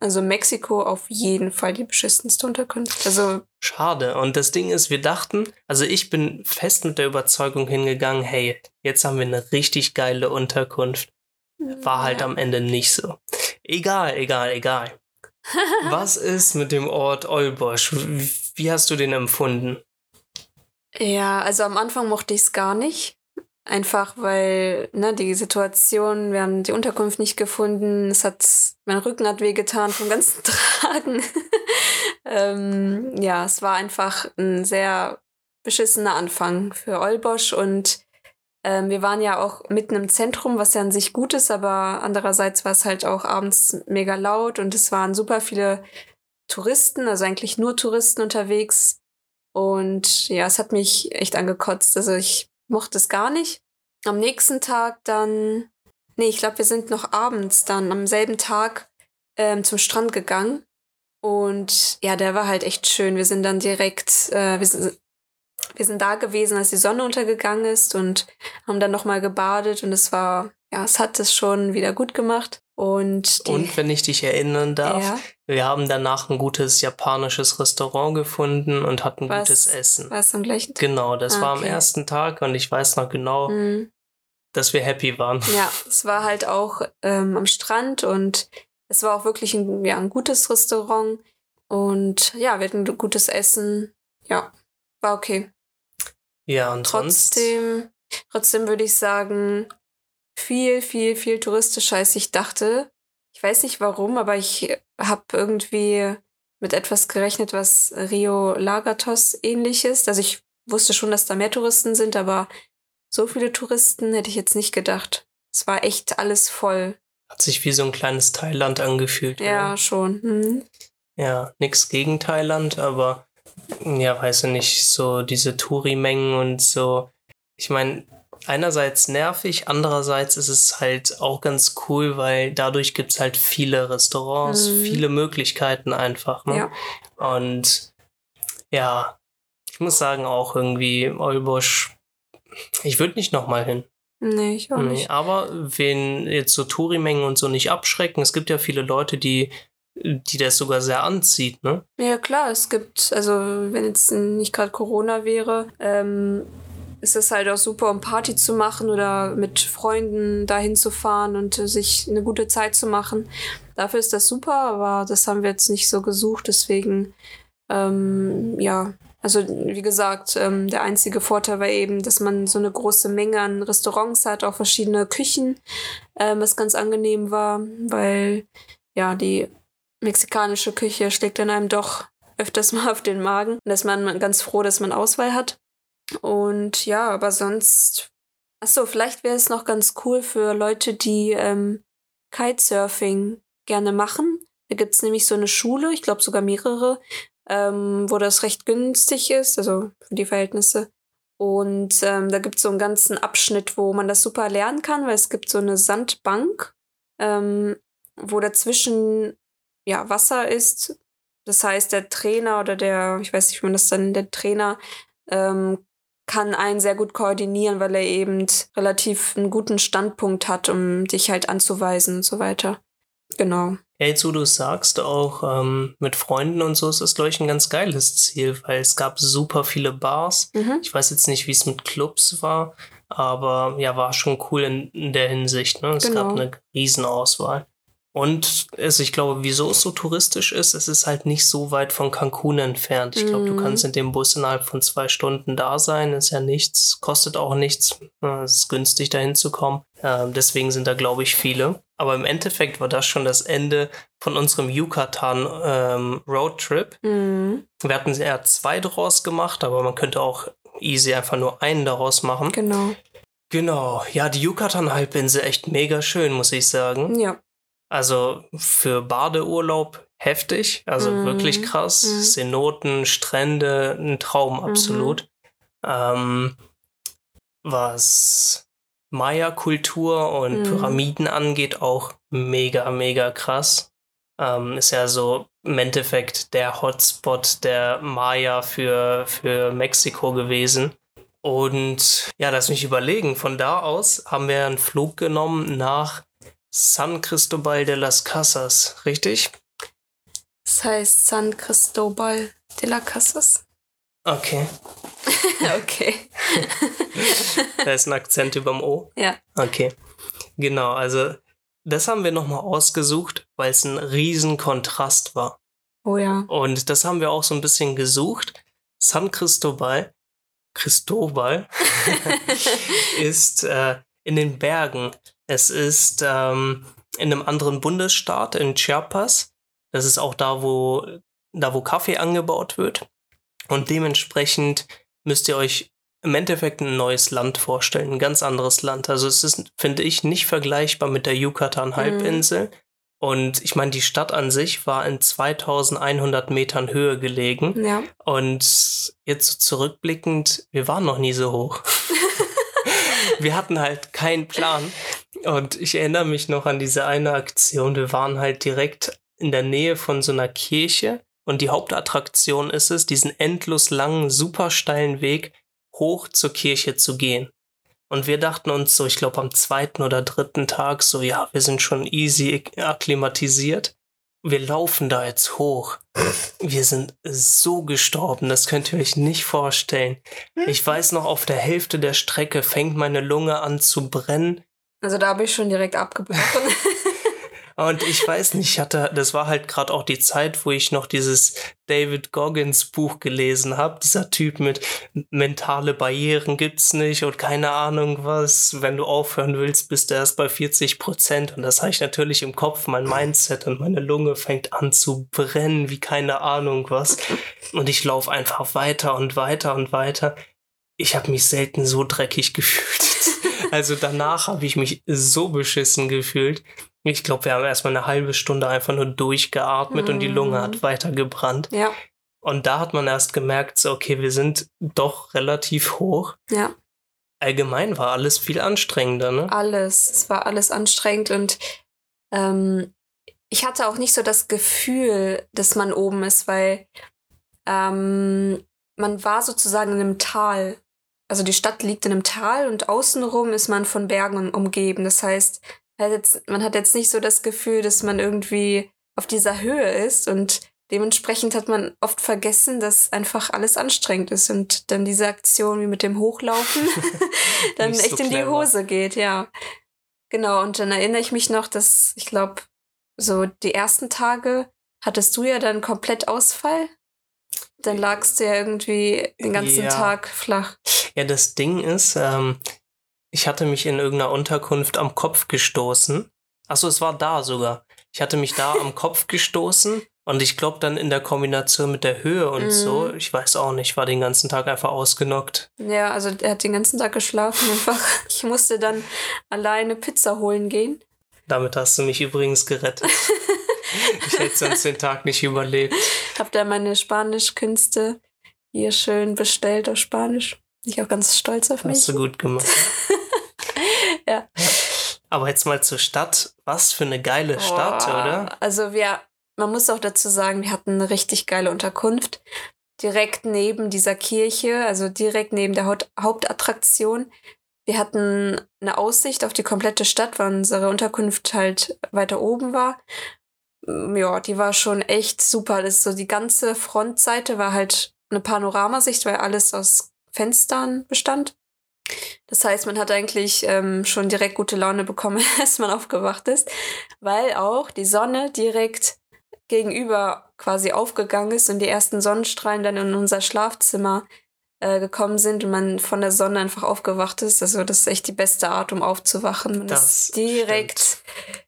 Also Mexiko auf jeden Fall die beschissenste Unterkunft. Also schade. Und das Ding ist, wir dachten, also ich bin fest mit der Überzeugung hingegangen, hey, jetzt haben wir eine richtig geile Unterkunft. War halt ja. am Ende nicht so. Egal, egal, egal. Was ist mit dem Ort Olbosch? Wie hast du den empfunden? Ja, also am Anfang mochte ich es gar nicht. Einfach weil, ne, die Situation, wir haben die Unterkunft nicht gefunden, es hat, mein Rücken hat wehgetan vom ganzen Tragen. ähm, ja, es war einfach ein sehr beschissener Anfang für Olbosch und ähm, wir waren ja auch mitten im Zentrum, was ja an sich gut ist, aber andererseits war es halt auch abends mega laut und es waren super viele Touristen, also eigentlich nur Touristen unterwegs. Und ja, es hat mich echt angekotzt. Also ich mochte es gar nicht. Am nächsten Tag dann, nee, ich glaube, wir sind noch abends dann, am selben Tag ähm, zum Strand gegangen. Und ja, der war halt echt schön. Wir sind dann direkt, äh, wir, sind, wir sind da gewesen, als die Sonne untergegangen ist und haben dann nochmal gebadet und es war, ja, es hat es schon wieder gut gemacht. Und, und wenn ich dich erinnern darf, ja. Wir haben danach ein gutes japanisches Restaurant gefunden und hatten was, gutes Essen. War es am gleichen Tag? Genau, das ah, war am ersten Tag und ich weiß noch genau, mhm. dass wir happy waren. Ja, es war halt auch ähm, am Strand und es war auch wirklich ein, ja, ein gutes Restaurant. Und ja, wir hatten gutes Essen. Ja, war okay. Ja, und trotzdem, sonst? trotzdem würde ich sagen, viel, viel, viel touristischer, als ich dachte. Ich weiß nicht warum, aber ich habe irgendwie mit etwas gerechnet, was Rio Lagatos ähnlich ist. Also ich wusste schon, dass da mehr Touristen sind, aber so viele Touristen hätte ich jetzt nicht gedacht. Es war echt alles voll. Hat sich wie so ein kleines Thailand angefühlt. Ja, oder? schon. Mhm. Ja, nichts gegen Thailand, aber ja, weiß ich nicht, so diese Touri-Mengen und so. Ich meine, einerseits nervig, andererseits ist es halt auch ganz cool, weil dadurch gibt es halt viele Restaurants, mhm. viele Möglichkeiten einfach. Ne? Ja. Und ja, ich muss sagen, auch irgendwie Olbosch, ich würde nicht nochmal hin. Nee, ich auch nee, nicht. Aber wen jetzt so Touri-Mengen und so nicht abschrecken, es gibt ja viele Leute, die die das sogar sehr anzieht, ne? Ja, klar, es gibt, also wenn jetzt nicht gerade Corona wäre, ähm, ist es halt auch super, um Party zu machen oder mit Freunden dahin zu fahren und sich eine gute Zeit zu machen. Dafür ist das super, aber das haben wir jetzt nicht so gesucht, deswegen, ähm, ja, also wie gesagt, ähm, der einzige Vorteil war eben, dass man so eine große Menge an Restaurants hat, auch verschiedene Küchen, ähm, was ganz angenehm war, weil ja die mexikanische Küche schlägt dann einem doch öfters mal auf den Magen. Und da ist man ganz froh, dass man Auswahl hat. Und ja, aber sonst. Achso, vielleicht wäre es noch ganz cool für Leute, die ähm, Kitesurfing gerne machen. Da gibt es nämlich so eine Schule, ich glaube sogar mehrere, ähm, wo das recht günstig ist, also für die Verhältnisse. Und ähm, da gibt es so einen ganzen Abschnitt, wo man das super lernen kann, weil es gibt so eine Sandbank, ähm, wo dazwischen ja Wasser ist. Das heißt, der Trainer oder der, ich weiß nicht, wie man das dann, der Trainer ähm, kann einen sehr gut koordinieren, weil er eben relativ einen guten Standpunkt hat, um dich halt anzuweisen und so weiter. Genau. Ja, jetzt wo du es sagst, auch ähm, mit Freunden und so ist das, glaube ich, ein ganz geiles Ziel, weil es gab super viele Bars. Mhm. Ich weiß jetzt nicht, wie es mit Clubs war, aber ja, war schon cool in, in der Hinsicht. Ne? Es genau. gab eine Riesenauswahl. Und es, ich glaube, wieso es so touristisch ist, es ist halt nicht so weit von Cancun entfernt. Ich glaube, du kannst mhm. in dem Bus innerhalb von zwei Stunden da sein, ist ja nichts, kostet auch nichts. Es ist günstig, dahin zu kommen. Ähm, deswegen sind da, glaube ich, viele. Aber im Endeffekt war das schon das Ende von unserem Yucatan ähm, Roadtrip. Mhm. Wir hatten eher zwei daraus gemacht, aber man könnte auch easy einfach nur einen daraus machen. Genau. Genau, ja, die Yucatan-Halbinsel echt mega schön, muss ich sagen. Ja. Also für Badeurlaub heftig, also mhm. wirklich krass. Mhm. Cenoten, Strände, ein Traum mhm. absolut. Mhm. Ähm, was Maya-Kultur und mhm. Pyramiden angeht, auch mega, mega krass. Ähm, ist ja so im Endeffekt der Hotspot der Maya für, für Mexiko gewesen. Und ja, lass mich überlegen. Von da aus haben wir einen Flug genommen nach San Cristobal de las Casas, richtig? Das heißt San Cristobal de las Casas. Okay. okay. da ist ein Akzent überm O. Ja. Okay. Genau, also das haben wir nochmal ausgesucht, weil es ein riesen Kontrast war. Oh ja. Und das haben wir auch so ein bisschen gesucht. San Cristobal, Cristobal, ist äh, in den Bergen es ist ähm, in einem anderen Bundesstaat, in Chiapas. Das ist auch da, wo, da, wo Kaffee angebaut wird. Und dementsprechend müsst ihr euch im Endeffekt ein neues Land vorstellen, ein ganz anderes Land. Also es ist, finde ich, nicht vergleichbar mit der Yucatan-Halbinsel. Mhm. Und ich meine, die Stadt an sich war in 2100 Metern Höhe gelegen. Ja. Und jetzt zurückblickend, wir waren noch nie so hoch. Wir hatten halt keinen Plan. Und ich erinnere mich noch an diese eine Aktion. Wir waren halt direkt in der Nähe von so einer Kirche und die Hauptattraktion ist es, diesen endlos langen, super steilen Weg hoch zur Kirche zu gehen. Und wir dachten uns so, ich glaube am zweiten oder dritten Tag so, ja, wir sind schon easy akklimatisiert. Wir laufen da jetzt hoch. Wir sind so gestorben, das könnt ihr euch nicht vorstellen. Ich weiß noch, auf der Hälfte der Strecke fängt meine Lunge an zu brennen. Also da habe ich schon direkt abgebrochen. Und ich weiß nicht, ich hatte, das war halt gerade auch die Zeit, wo ich noch dieses David Goggins Buch gelesen habe. Dieser Typ mit mentale Barrieren gibt's nicht und keine Ahnung was. Wenn du aufhören willst, bist du erst bei 40 Prozent. Und das habe ich natürlich im Kopf, mein Mindset und meine Lunge fängt an zu brennen, wie keine Ahnung was. Und ich laufe einfach weiter und weiter und weiter. Ich habe mich selten so dreckig gefühlt. Also danach habe ich mich so beschissen gefühlt. Ich glaube, wir haben erstmal eine halbe Stunde einfach nur durchgeatmet mm. und die Lunge hat mhm. weiter gebrannt. Ja. Und da hat man erst gemerkt, so, okay, wir sind doch relativ hoch. Ja. Allgemein war alles viel anstrengender, ne? Alles. Es war alles anstrengend und ähm, ich hatte auch nicht so das Gefühl, dass man oben ist, weil ähm, man war sozusagen in einem Tal. Also die Stadt liegt in einem Tal und außenrum ist man von Bergen umgeben. Das heißt, man hat jetzt nicht so das Gefühl, dass man irgendwie auf dieser Höhe ist und dementsprechend hat man oft vergessen, dass einfach alles anstrengend ist und dann diese Aktion wie mit dem Hochlaufen dann echt so in die Hose geht, ja. Genau, und dann erinnere ich mich noch, dass ich glaube, so die ersten Tage hattest du ja dann komplett Ausfall. Dann lagst du ja irgendwie den ganzen ja. Tag flach. Ja, das Ding ist, ähm, ich hatte mich in irgendeiner Unterkunft am Kopf gestoßen. Achso, es war da sogar. Ich hatte mich da am Kopf gestoßen und ich glaube dann in der Kombination mit der Höhe und mm. so, ich weiß auch nicht, war den ganzen Tag einfach ausgenockt. Ja, also er hat den ganzen Tag geschlafen einfach. Ich musste dann alleine Pizza holen gehen. Damit hast du mich übrigens gerettet. ich hätte sonst den Tag nicht überlebt. Hab da meine Spanischkünste hier schön bestellt auf Spanisch. Ich auch ganz stolz auf mich. Hast du gut gemacht. ja. Aber jetzt mal zur Stadt. Was für eine geile Stadt, oder? Also wir, man muss auch dazu sagen, wir hatten eine richtig geile Unterkunft. Direkt neben dieser Kirche, also direkt neben der Hauptattraktion. Wir hatten eine Aussicht auf die komplette Stadt, weil unsere Unterkunft halt weiter oben war. Mm, ja, die war schon echt super. Das so die ganze Frontseite war halt eine Panoramasicht, weil alles aus Fenstern bestand. Das heißt, man hat eigentlich ähm, schon direkt gute Laune bekommen, als man aufgewacht ist, weil auch die Sonne direkt gegenüber quasi aufgegangen ist und die ersten Sonnenstrahlen dann in unser Schlafzimmer äh, gekommen sind und man von der Sonne einfach aufgewacht ist. Also das ist echt die beste Art, um aufzuwachen. Man das ist direkt stimmt.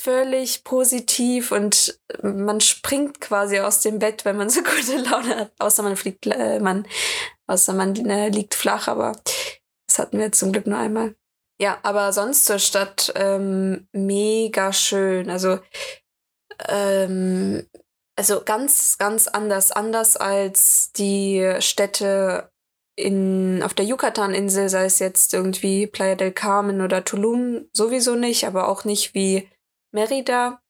Völlig positiv und man springt quasi aus dem Bett, wenn man so gute Laune hat. Außer man fliegt, äh, man, außer man äh, liegt flach, aber das hatten wir zum Glück nur einmal. Ja, aber sonst zur Stadt ähm, mega schön. Also, ähm, also ganz, ganz anders. Anders als die Städte in, auf der Yucatan-Insel, sei es jetzt irgendwie Playa del Carmen oder Tulum, sowieso nicht, aber auch nicht wie Merida.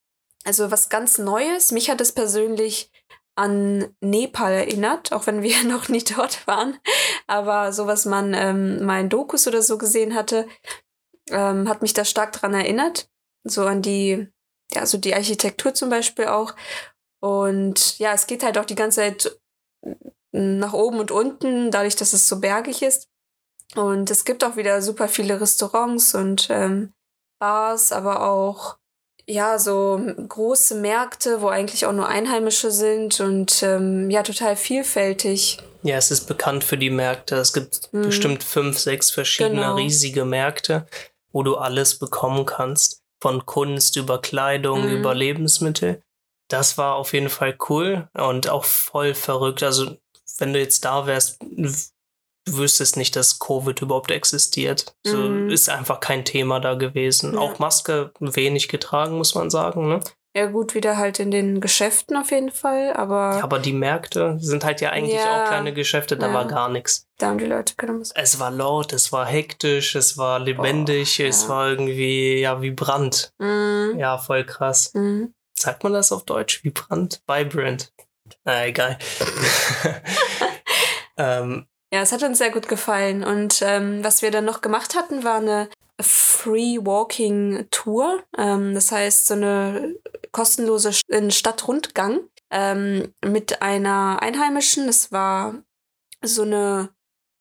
Also was ganz Neues. Mich hat es persönlich an Nepal erinnert, auch wenn wir noch nie dort waren. Aber so, was man ähm, mal in Dokus oder so gesehen hatte, ähm, hat mich da stark dran erinnert. So an die, ja, so die Architektur zum Beispiel auch. Und ja, es geht halt auch die ganze Zeit nach oben und unten, dadurch, dass es so bergig ist. Und es gibt auch wieder super viele Restaurants und ähm, Bars, aber auch ja, so große Märkte, wo eigentlich auch nur Einheimische sind und ähm, ja, total vielfältig. Ja, es ist bekannt für die Märkte. Es gibt mhm. bestimmt fünf, sechs verschiedene genau. riesige Märkte, wo du alles bekommen kannst. Von Kunst über Kleidung, mhm. über Lebensmittel. Das war auf jeden Fall cool und auch voll verrückt. Also, wenn du jetzt da wärst, du wüsstest nicht, dass Covid überhaupt existiert. So mhm. ist einfach kein Thema da gewesen. Ja. Auch Maske wenig getragen, muss man sagen. Ne? Ja, gut, wieder halt in den Geschäften auf jeden Fall, aber. Ja, aber die Märkte sind halt ja eigentlich ja. auch kleine Geschäfte, da ja. war gar nichts. Da haben die Leute keine Maske. Es war laut, es war hektisch, es war lebendig, Boah, es war irgendwie, ja, vibrant. Mhm. Ja, voll krass. Mhm. sagt man das auf Deutsch? Vibrant? Vibrant. Na, egal. ähm, ja, es hat uns sehr gut gefallen. Und ähm, was wir dann noch gemacht hatten, war eine Free Walking Tour. Ähm, das heißt, so eine kostenlose Stadtrundgang ähm, mit einer Einheimischen. Das war so eine,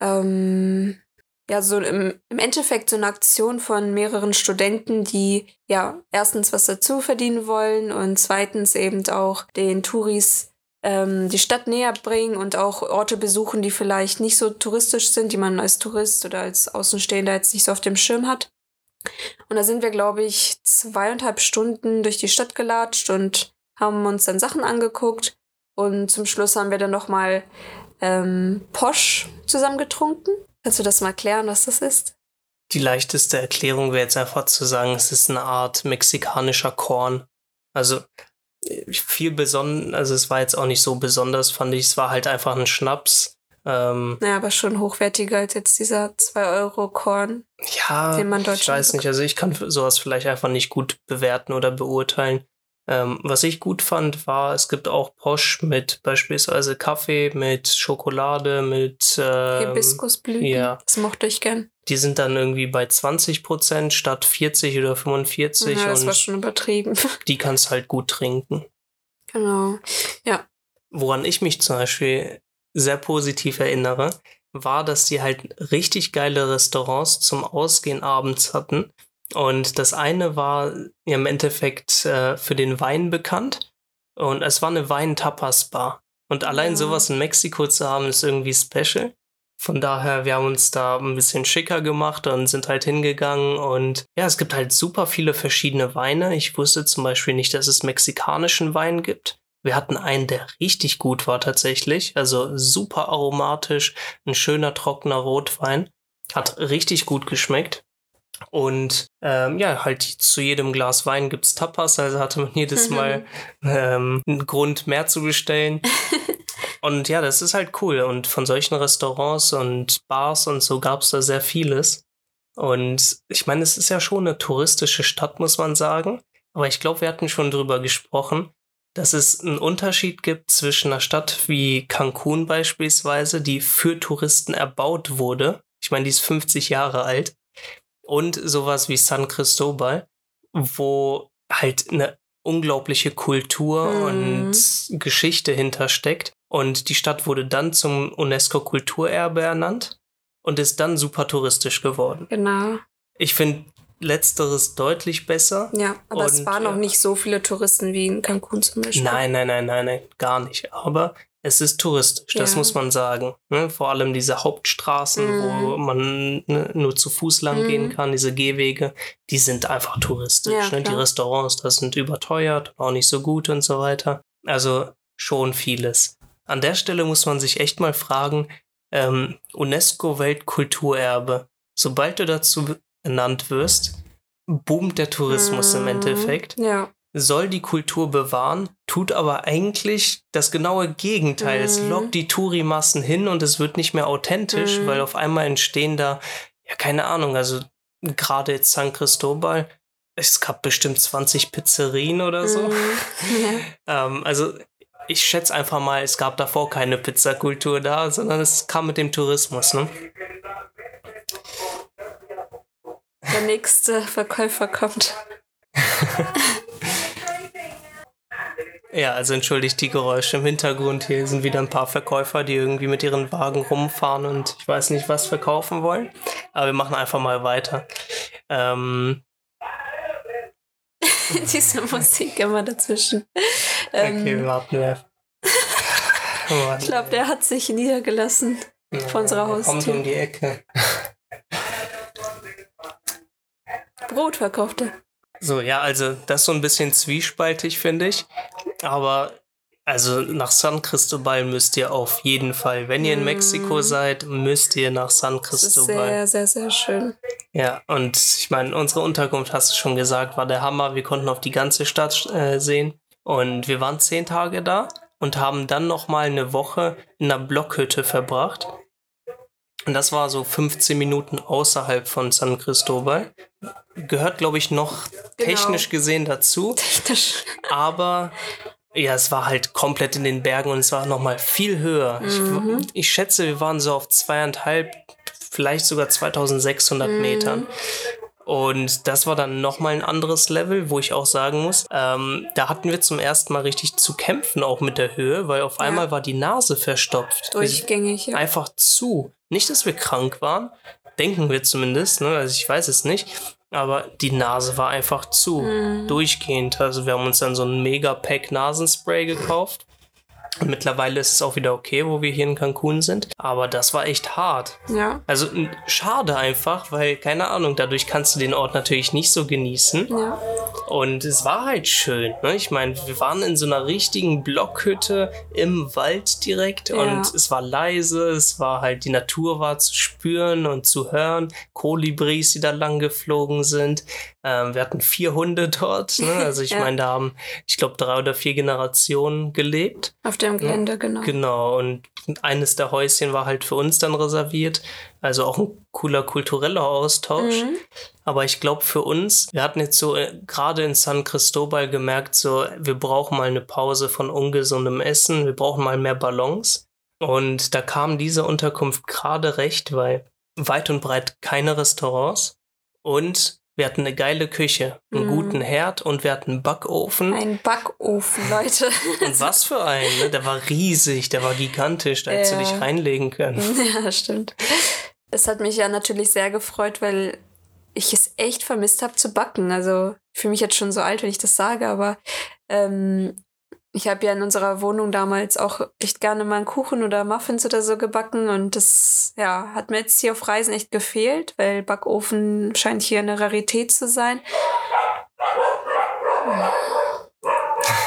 ähm, ja, so im, im Endeffekt so eine Aktion von mehreren Studenten, die ja erstens was dazu verdienen wollen und zweitens eben auch den Touris ähm, die Stadt näher bringen und auch Orte besuchen, die vielleicht nicht so touristisch sind, die man als Tourist oder als Außenstehender jetzt nicht so auf dem Schirm hat. Und da sind wir, glaube ich, zweieinhalb Stunden durch die Stadt gelatscht und haben uns dann Sachen angeguckt. Und zum Schluss haben wir dann nochmal ähm, Posch zusammengetrunken. Kannst du das mal erklären, was das ist? Die leichteste Erklärung wäre jetzt einfach zu sagen, es ist eine Art mexikanischer Korn. Also viel besonders, also es war jetzt auch nicht so besonders, fand ich. Es war halt einfach ein Schnaps. Ähm, naja, aber schon hochwertiger als jetzt dieser 2-Euro-Korn, ja, den man Deutschland Ich weiß nicht, also ich kann sowas vielleicht einfach nicht gut bewerten oder beurteilen. Ähm, was ich gut fand, war, es gibt auch Posch mit beispielsweise Kaffee, mit Schokolade, mit ähm, Hibiskusblüten. Ja. Das mochte ich gern. Die sind dann irgendwie bei 20 Prozent statt 40 oder 45. Ja, das war schon übertrieben. Die kannst halt gut trinken. Genau. Ja. Woran ich mich zum Beispiel sehr positiv erinnere, war, dass die halt richtig geile Restaurants zum Ausgehen abends hatten und das eine war im Endeffekt äh, für den Wein bekannt. Und es war eine Wein-Tapas-Bar. Und allein ja. sowas in Mexiko zu haben, ist irgendwie special. Von daher, wir haben uns da ein bisschen schicker gemacht und sind halt hingegangen. Und ja, es gibt halt super viele verschiedene Weine. Ich wusste zum Beispiel nicht, dass es mexikanischen Wein gibt. Wir hatten einen, der richtig gut war tatsächlich. Also super aromatisch, ein schöner trockener Rotwein. Hat richtig gut geschmeckt. Und ähm, ja, halt zu jedem Glas Wein gibt's Tapas, also hatte man jedes Mal ähm, einen Grund mehr zu bestellen. und ja, das ist halt cool. Und von solchen Restaurants und Bars und so gab's da sehr vieles. Und ich meine, es ist ja schon eine touristische Stadt, muss man sagen. Aber ich glaube, wir hatten schon drüber gesprochen, dass es einen Unterschied gibt zwischen einer Stadt wie Cancun beispielsweise, die für Touristen erbaut wurde. Ich meine, die ist 50 Jahre alt und sowas wie San Cristobal, wo halt eine unglaubliche Kultur mhm. und Geschichte hintersteckt. Und die Stadt wurde dann zum UNESCO-Kulturerbe ernannt und ist dann super touristisch geworden. Genau. Ich finde letzteres deutlich besser. Ja, aber und, es waren noch nicht so viele Touristen wie in Cancun zum Beispiel. Nein, nein, nein, nein, nein, gar nicht. Aber es ist touristisch, das ja. muss man sagen. Ne? Vor allem diese Hauptstraßen, mm. wo man ne, nur zu Fuß lang mm. gehen kann, diese Gehwege, die sind einfach touristisch. Ja, ne? Die Restaurants, das sind überteuert, auch nicht so gut und so weiter. Also schon vieles. An der Stelle muss man sich echt mal fragen, ähm, UNESCO-Weltkulturerbe, sobald du dazu ernannt wirst, boomt der Tourismus mm. im mhm. Endeffekt. Ja soll die Kultur bewahren, tut aber eigentlich das genaue Gegenteil. Mhm. Es lockt die Touri-Massen hin und es wird nicht mehr authentisch, mhm. weil auf einmal entstehen da, ja, keine Ahnung, also gerade jetzt San Cristobal, es gab bestimmt 20 Pizzerien oder so. Mhm. ähm, also ich schätze einfach mal, es gab davor keine Pizzakultur da, sondern es kam mit dem Tourismus, ne? Der nächste Verkäufer kommt. Ja, also entschuldigt die Geräusche im Hintergrund. Hier sind wieder ein paar Verkäufer, die irgendwie mit ihren Wagen rumfahren und ich weiß nicht, was verkaufen wollen. Aber wir machen einfach mal weiter. Ähm, Diese Musik immer dazwischen. Ähm, okay, warten wir. ich glaube, der hat sich niedergelassen ja, vor unserer Haustür. Kommt um die Ecke. Brot verkauft er. So, ja, also das ist so ein bisschen zwiespaltig, finde ich. Aber also nach San Cristobal müsst ihr auf jeden Fall, wenn ihr in Mexiko mhm. seid, müsst ihr nach San Cristobal. sehr, sehr, sehr schön. Ja, und ich meine, unsere Unterkunft, hast du schon gesagt, war der Hammer. Wir konnten auf die ganze Stadt äh, sehen. Und wir waren zehn Tage da und haben dann noch mal eine Woche in einer Blockhütte verbracht. Und das war so 15 Minuten außerhalb von San Cristobal. Gehört, glaube ich, noch Genau. technisch gesehen dazu. Technisch. Aber ja, es war halt komplett in den Bergen und es war noch mal viel höher. Mhm. Ich, ich schätze, wir waren so auf zweieinhalb, vielleicht sogar 2600 Mhm. Metern. Und das war dann noch mal ein anderes Level, wo ich auch sagen muss, ähm, da hatten wir zum ersten Mal richtig zu kämpfen, auch mit der Höhe, weil auf einmal war die Nase verstopft. Durchgängig, ja. Einfach zu. Nicht, dass wir krank waren, denken wir zumindest, ne? also ich weiß es nicht. Aber die Nase war einfach zu, Mhm. durchgehend. Also wir haben uns dann so ein Mega-Pack Nasenspray gekauft. Und mittlerweile ist es auch wieder okay, wo wir hier in Cancun sind. Aber das war echt hart. Ja. Also schade einfach, weil, keine Ahnung, dadurch kannst du den Ort natürlich nicht so genießen. Ja. Und es war halt schön. Ne? Ich meine, wir waren in so einer richtigen Blockhütte im Wald direkt Ja. und es war leise, es war halt, die Natur war zu spüren und zu hören. Kolibris, die da lang geflogen sind. Ähm, wir hatten vier Hunde dort. Ne? Also ich Ja. meine, da haben, ich glaube, drei oder vier Generationen gelebt. Auf dem Gelände, genau. Genau, und eines der Häuschen war halt für uns dann reserviert. Also auch ein cooler kultureller Austausch. Mhm. Aber ich glaube für uns, wir hatten jetzt so äh, gerade in San Cristobal gemerkt, so wir brauchen mal eine Pause von ungesundem Essen, wir brauchen mal mehr Balance. Und da kam diese Unterkunft gerade recht, weil weit und breit keine Restaurants und wir hatten eine geile Küche, einen Mhm. guten Herd und wir hatten einen Backofen. Ein Backofen, Leute. Und was für einen, ne? Der war riesig, der war gigantisch, da hättest du Ja. dich reinlegen können. ja, stimmt. Es hat mich ja natürlich sehr gefreut, weil ich es echt vermisst habe zu backen. Also ich fühle mich jetzt schon so alt, wenn ich das sage, aber ähm, ich habe ja in unserer Wohnung damals auch echt gerne mal einen Kuchen oder Muffins oder so gebacken und das ja, hat mir jetzt hier auf Reisen echt gefehlt, weil Backofen scheint hier eine Rarität zu sein.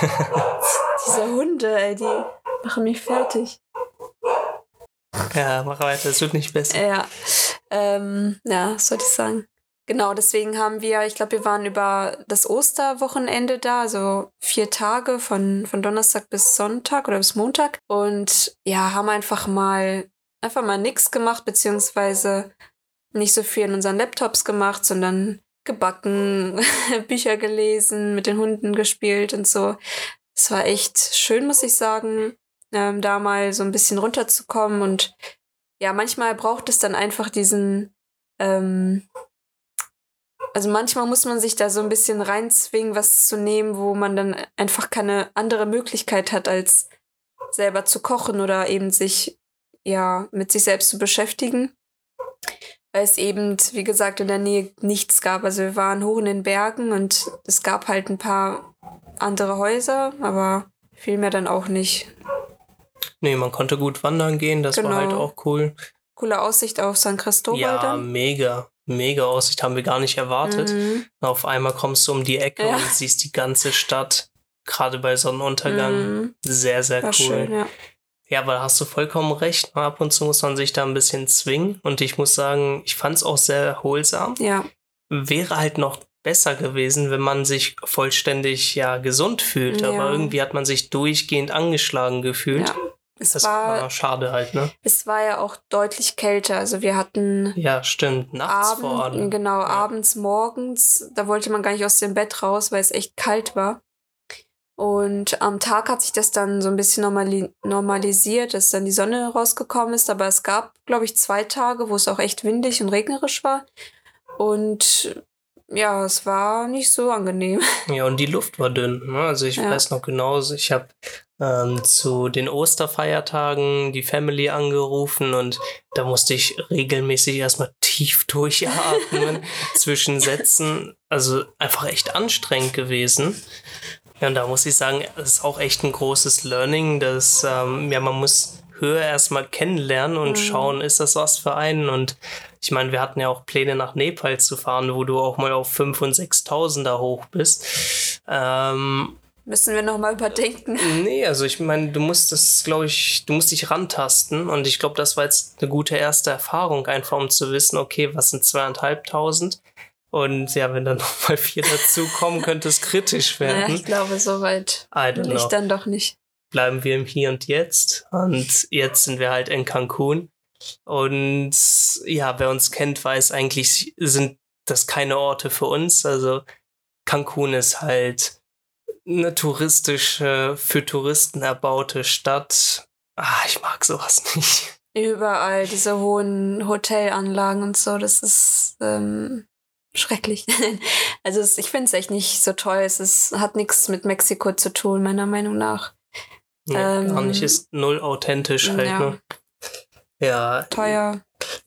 Diese Hunde, ey, die machen mich fertig. Ja, mach weiter, es wird nicht besser. Ja, ähm, ja, was soll ich sagen? Genau, deswegen haben wir, ich glaube, wir waren über das Osterwochenende da, also vier Tage von, von Donnerstag bis Sonntag oder bis Montag und ja, haben einfach mal, einfach mal nichts gemacht, beziehungsweise nicht so viel in unseren Laptops gemacht, sondern gebacken, Bücher gelesen, mit den Hunden gespielt und so. Es war echt schön, muss ich sagen, ähm, da mal so ein bisschen runterzukommen und ja, manchmal braucht es dann einfach diesen, ähm, also manchmal muss man sich da so ein bisschen reinzwingen, was zu nehmen, wo man dann einfach keine andere Möglichkeit hat, als selber zu kochen oder eben sich, ja, mit sich selbst zu beschäftigen. Weil es eben, wie gesagt, in der Nähe nichts gab. Also wir waren hoch in den Bergen und es gab halt ein paar andere Häuser, aber viel mehr dann auch nicht. Nee, man konnte gut wandern gehen, das war Genau. halt auch cool. Coole Aussicht auf San Cristobal Ja, dann. mega. Mega Aussicht haben wir gar nicht erwartet. Mhm. Auf einmal kommst du um die Ecke Ja. und siehst die ganze Stadt, gerade bei Sonnenuntergang. Mhm. Sehr, sehr War cool. schön, ja. Ja, aber da hast du vollkommen recht. Ab und zu muss man sich da ein bisschen zwingen. Und ich muss sagen, ich fand es auch sehr erholsam. Ja, Wäre halt noch besser gewesen, wenn man sich vollständig ja gesund fühlt. Ja. Aber irgendwie hat man sich durchgehend angeschlagen gefühlt. ja. Es Das war, war schade halt, ne? es war ja auch deutlich kälter. Also wir hatten Ja, stimmt. Nachts vor Abend, allem. genau, abends, morgens, da wollte man gar nicht aus dem Bett raus, weil es echt kalt war. Und am Tag hat sich das dann so ein bisschen normali normalisiert, dass dann die Sonne rausgekommen ist. Aber es gab, glaube ich, zwei Tage, wo es auch echt windig und regnerisch war. Und ja, es war nicht so angenehm. Ja, und die Luft war dünn. Ne? Also ich Ja. weiß noch genau, ich habe ähm, zu den Osterfeiertagen die Family angerufen und da musste ich regelmäßig erstmal tief durchatmen zwischen Sätzen. Also einfach echt anstrengend gewesen. Ja, und da muss ich sagen, es ist auch echt ein großes Learning, dass ähm, ja, man muss Höhe erstmal kennenlernen und Mhm. schauen, ist das was für einen? Und ich meine, wir hatten ja auch Pläne nach Nepal zu fahren, wo du auch mal auf 5.000 und 6.000 da hoch bist. Ähm, Müssen wir nochmal überdenken. nee, also ich meine, du musst das, glaube ich, du musst dich rantasten und ich glaube, das war jetzt eine gute erste Erfahrung, einfach um zu wissen, okay, was sind zweieinhalbtausend? Und ja, wenn dann nochmal vier dazukommen, könnte es kritisch Ja, werden. ich glaube, soweit will ich dann doch nicht. Bleiben wir im Hier und Jetzt. Und jetzt sind wir halt in Cancun. Und ja, wer uns kennt, weiß eigentlich, sind das keine Orte für uns. Also Cancun ist halt eine touristische, für Touristen erbaute Stadt. Ah, ich mag sowas nicht. Überall diese hohen Hotelanlagen und so, das ist ähm, schrecklich. also es, ich finde es echt nicht so toll. Es ist, hat nichts mit Mexiko zu tun, meiner Meinung nach. Nee, ähm, gar nicht, ist null authentisch halt. Ja. Ne? ja. Teuer.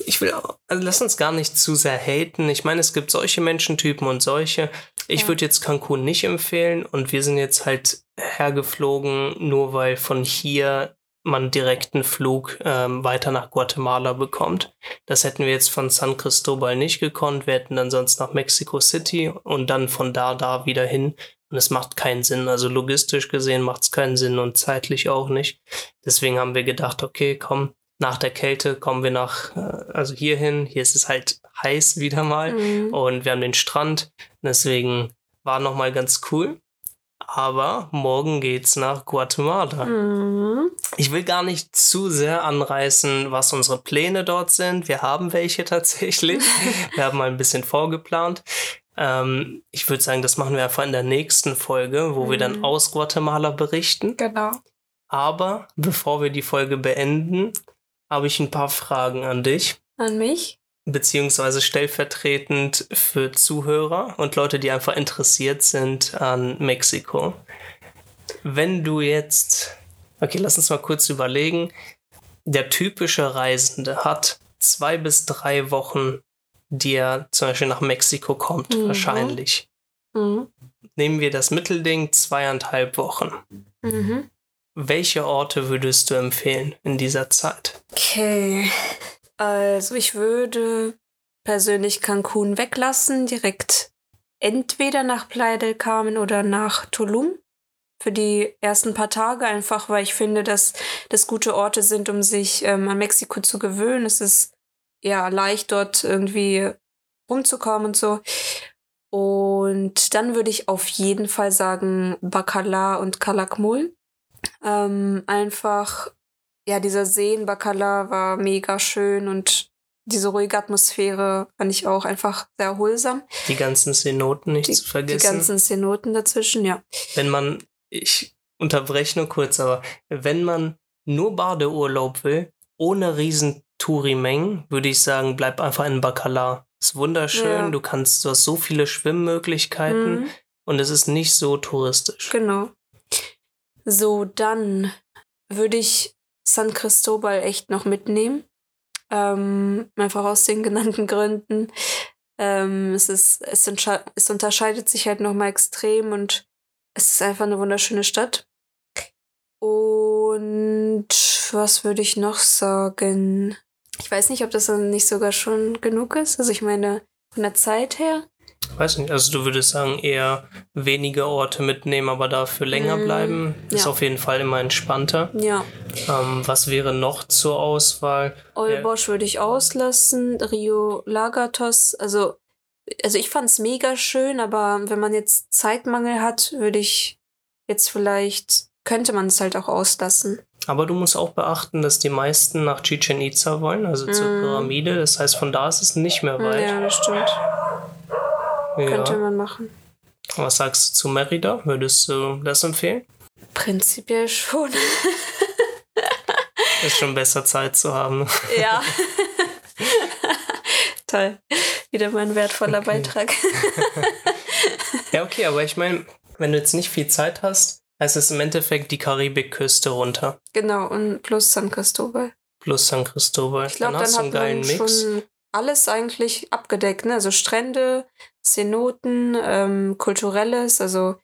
Ich will, also lass uns gar nicht zu sehr haten. Ich meine, es gibt solche Menschentypen und solche. Ich würde jetzt Cancun nicht empfehlen und wir sind jetzt halt hergeflogen, nur weil von hier man direkten Flug ähm, weiter nach Guatemala bekommt. Das hätten wir jetzt von San Cristobal nicht gekonnt. Wir hätten dann sonst nach Mexico City und dann von da da wieder hin. Und es macht keinen Sinn. Also logistisch gesehen macht es keinen Sinn und zeitlich auch nicht. Deswegen haben wir gedacht, okay, komm, nach der Kälte kommen wir nach, äh, also hierhin. Hier ist es halt heiß wieder mal mhm. und wir haben den Strand. Deswegen war nochmal ganz cool aber morgen geht's nach Guatemala. Mhm. Ich will gar nicht zu sehr anreißen, was unsere Pläne dort sind. Wir haben welche tatsächlich. wir haben mal ein bisschen vorgeplant. Ähm, ich würde sagen, das machen wir einfach in der nächsten Folge, wo mhm. wir dann mhm. aus Guatemala berichten. Genau. Aber bevor wir die Folge beenden, habe ich ein paar Fragen an dich. An mich? beziehungsweise stellvertretend für Zuhörer und Leute, die einfach interessiert sind an Mexiko. Wenn du jetzt, okay, lass uns mal kurz überlegen, der typische Reisende hat zwei bis drei Wochen, die er zum Beispiel nach Mexiko kommt, mhm. wahrscheinlich. Mhm. Nehmen wir das Mittelding, zweieinhalb Wochen. Mhm. Welche Orte würdest du empfehlen in dieser Zeit? Okay. Also ich würde persönlich Cancun weglassen, direkt entweder nach Playa del Carmen oder nach Tulum für die ersten paar Tage, einfach weil ich finde, dass das gute Orte sind, um sich ähm, an Mexiko zu gewöhnen. Es ist ja leicht, dort irgendwie rumzukommen und so. Und dann würde ich auf jeden Fall sagen Bacala und Calakmul. Ähm, einfach ja, dieser See in Bacala war mega schön und diese ruhige Atmosphäre fand ich auch einfach sehr erholsam. Die ganzen Cenoten nicht die, zu vergessen. Die ganzen Cenoten dazwischen, ja. Wenn man, ich unterbreche nur kurz, aber wenn man nur Badeurlaub will, ohne riesen Touri-Mengen, würde ich sagen, bleib einfach in Bacala. Ist wunderschön, ja. du kannst, du hast so viele Schwimmmöglichkeiten mhm. und es ist nicht so touristisch. Genau. So, dann würde ich San Cristobal echt noch mitnehmen. Ähm, einfach aus den genannten Gründen. Ähm, es, ist, es, es unterscheidet sich halt nochmal extrem und es ist einfach eine wunderschöne Stadt. Und was würde ich noch sagen? Ich weiß nicht, ob das dann nicht sogar schon genug ist. Also ich meine, von der Zeit her. Weiß nicht, also du würdest sagen, eher weniger Orte mitnehmen, aber dafür länger mm, bleiben. Ist ja. auf jeden Fall immer entspannter. Ja. Ähm, was wäre noch zur Auswahl? Olbosch würde ich auslassen, Rio Lagatos, also, also ich fand es mega schön, aber wenn man jetzt Zeitmangel hat, würde ich jetzt vielleicht, könnte man es halt auch auslassen. Aber du musst auch beachten, dass die meisten nach Chichen Itza wollen, also zur mm. Pyramide. Das heißt, von da ist es nicht mehr weit. Ja, das stimmt. Ja. Könnte man machen. Was sagst du zu Merida? Würdest du das empfehlen? Prinzipiell schon. Ist schon besser Zeit zu haben. Ja. Toll. Wieder mal ein wertvoller okay. Beitrag. ja, okay, aber ich meine, wenn du jetzt nicht viel Zeit hast, heißt es im Endeffekt die Karibikküste runter. Genau, und plus San Cristobal. Plus San Cristobal. Ich glaube, dann, dann, hat man Mix. schon alles eigentlich abgedeckt, ne? Also Strände, Cenoten, ähm, Kulturelles, also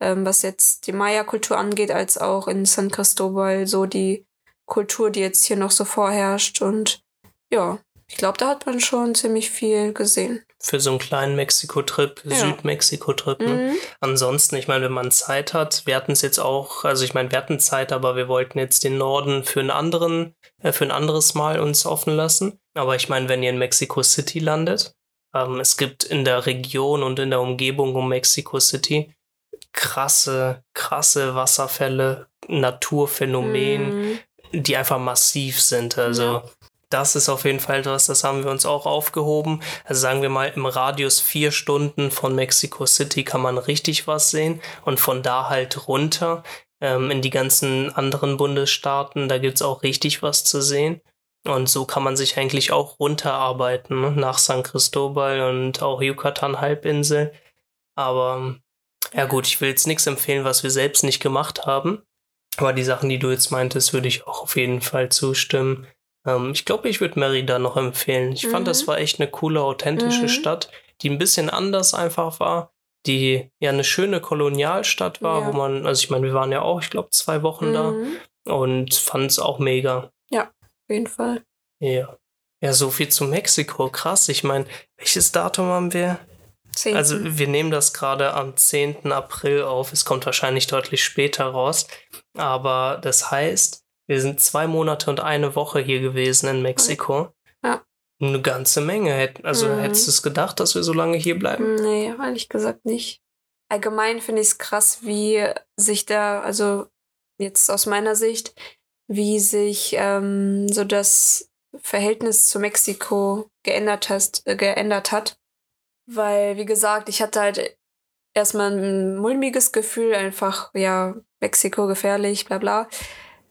ähm, was jetzt die Maya-Kultur angeht, als auch in San Cristobal so die Kultur, die jetzt hier noch so vorherrscht. Und ja, ich glaube, da hat man schon ziemlich viel gesehen. Für so einen kleinen Mexiko-Trip, ja. Südmexiko-Trip. Ne? Mhm. Ansonsten, ich meine, wenn man Zeit hat, wir hatten es jetzt auch, also ich meine, wir hatten Zeit, aber wir wollten jetzt den Norden für einen anderen, äh, für ein anderes Mal uns offen lassen. Aber ich meine, wenn ihr in Mexico City landet, ähm, es gibt in der Region und in der Umgebung um Mexico City krasse, krasse Wasserfälle, Naturphänomen, mhm. die einfach massiv sind. Also ja. Das ist auf jeden Fall etwas, das haben wir uns auch aufgehoben. Also sagen wir mal, im Radius vier Stunden von Mexico City kann man richtig was sehen und von da halt runter ähm, in die ganzen anderen Bundesstaaten, da gibt's auch richtig was zu sehen. Und so kann man sich eigentlich auch runterarbeiten ne? nach San Cristobal und auch Yucatan-Halbinsel. Aber ja gut, ich will jetzt nichts empfehlen, was wir selbst nicht gemacht haben. Aber die Sachen, die du jetzt meintest, würde ich auch auf jeden Fall zustimmen. Ähm, ich glaube, ich würde Merida noch empfehlen. Ich mhm. fand, das mhm. war echt eine coole, authentische mhm. Stadt, die ein bisschen anders einfach war. Die ja eine schöne Kolonialstadt war, ja. wo man, also ich meine, wir waren ja auch, ich glaube, zwei Wochen mhm. da und fand es auch mega. Ja, auf jeden Fall. Ja. Ja, so viel zu Mexiko. Krass. Ich meine, welches Datum haben wir? 10. Also wir nehmen das gerade am 10. April auf. Es kommt wahrscheinlich deutlich später raus. Aber das heißt, wir sind zwei Monate und eine Woche hier gewesen in Mexiko. Ja. Eine ganze Menge. Also mhm. hättest du es gedacht, dass wir so lange hier bleiben? Nee, ehrlich gesagt nicht. Allgemein finde ich es krass, wie sich da, also jetzt aus meiner Sicht, wie sich ähm, so das Verhältnis zu Mexiko geändert, hast, äh, geändert hat. Weil, wie gesagt, ich hatte halt erstmal ein mulmiges Gefühl, einfach, ja, Mexiko gefährlich, bla bla.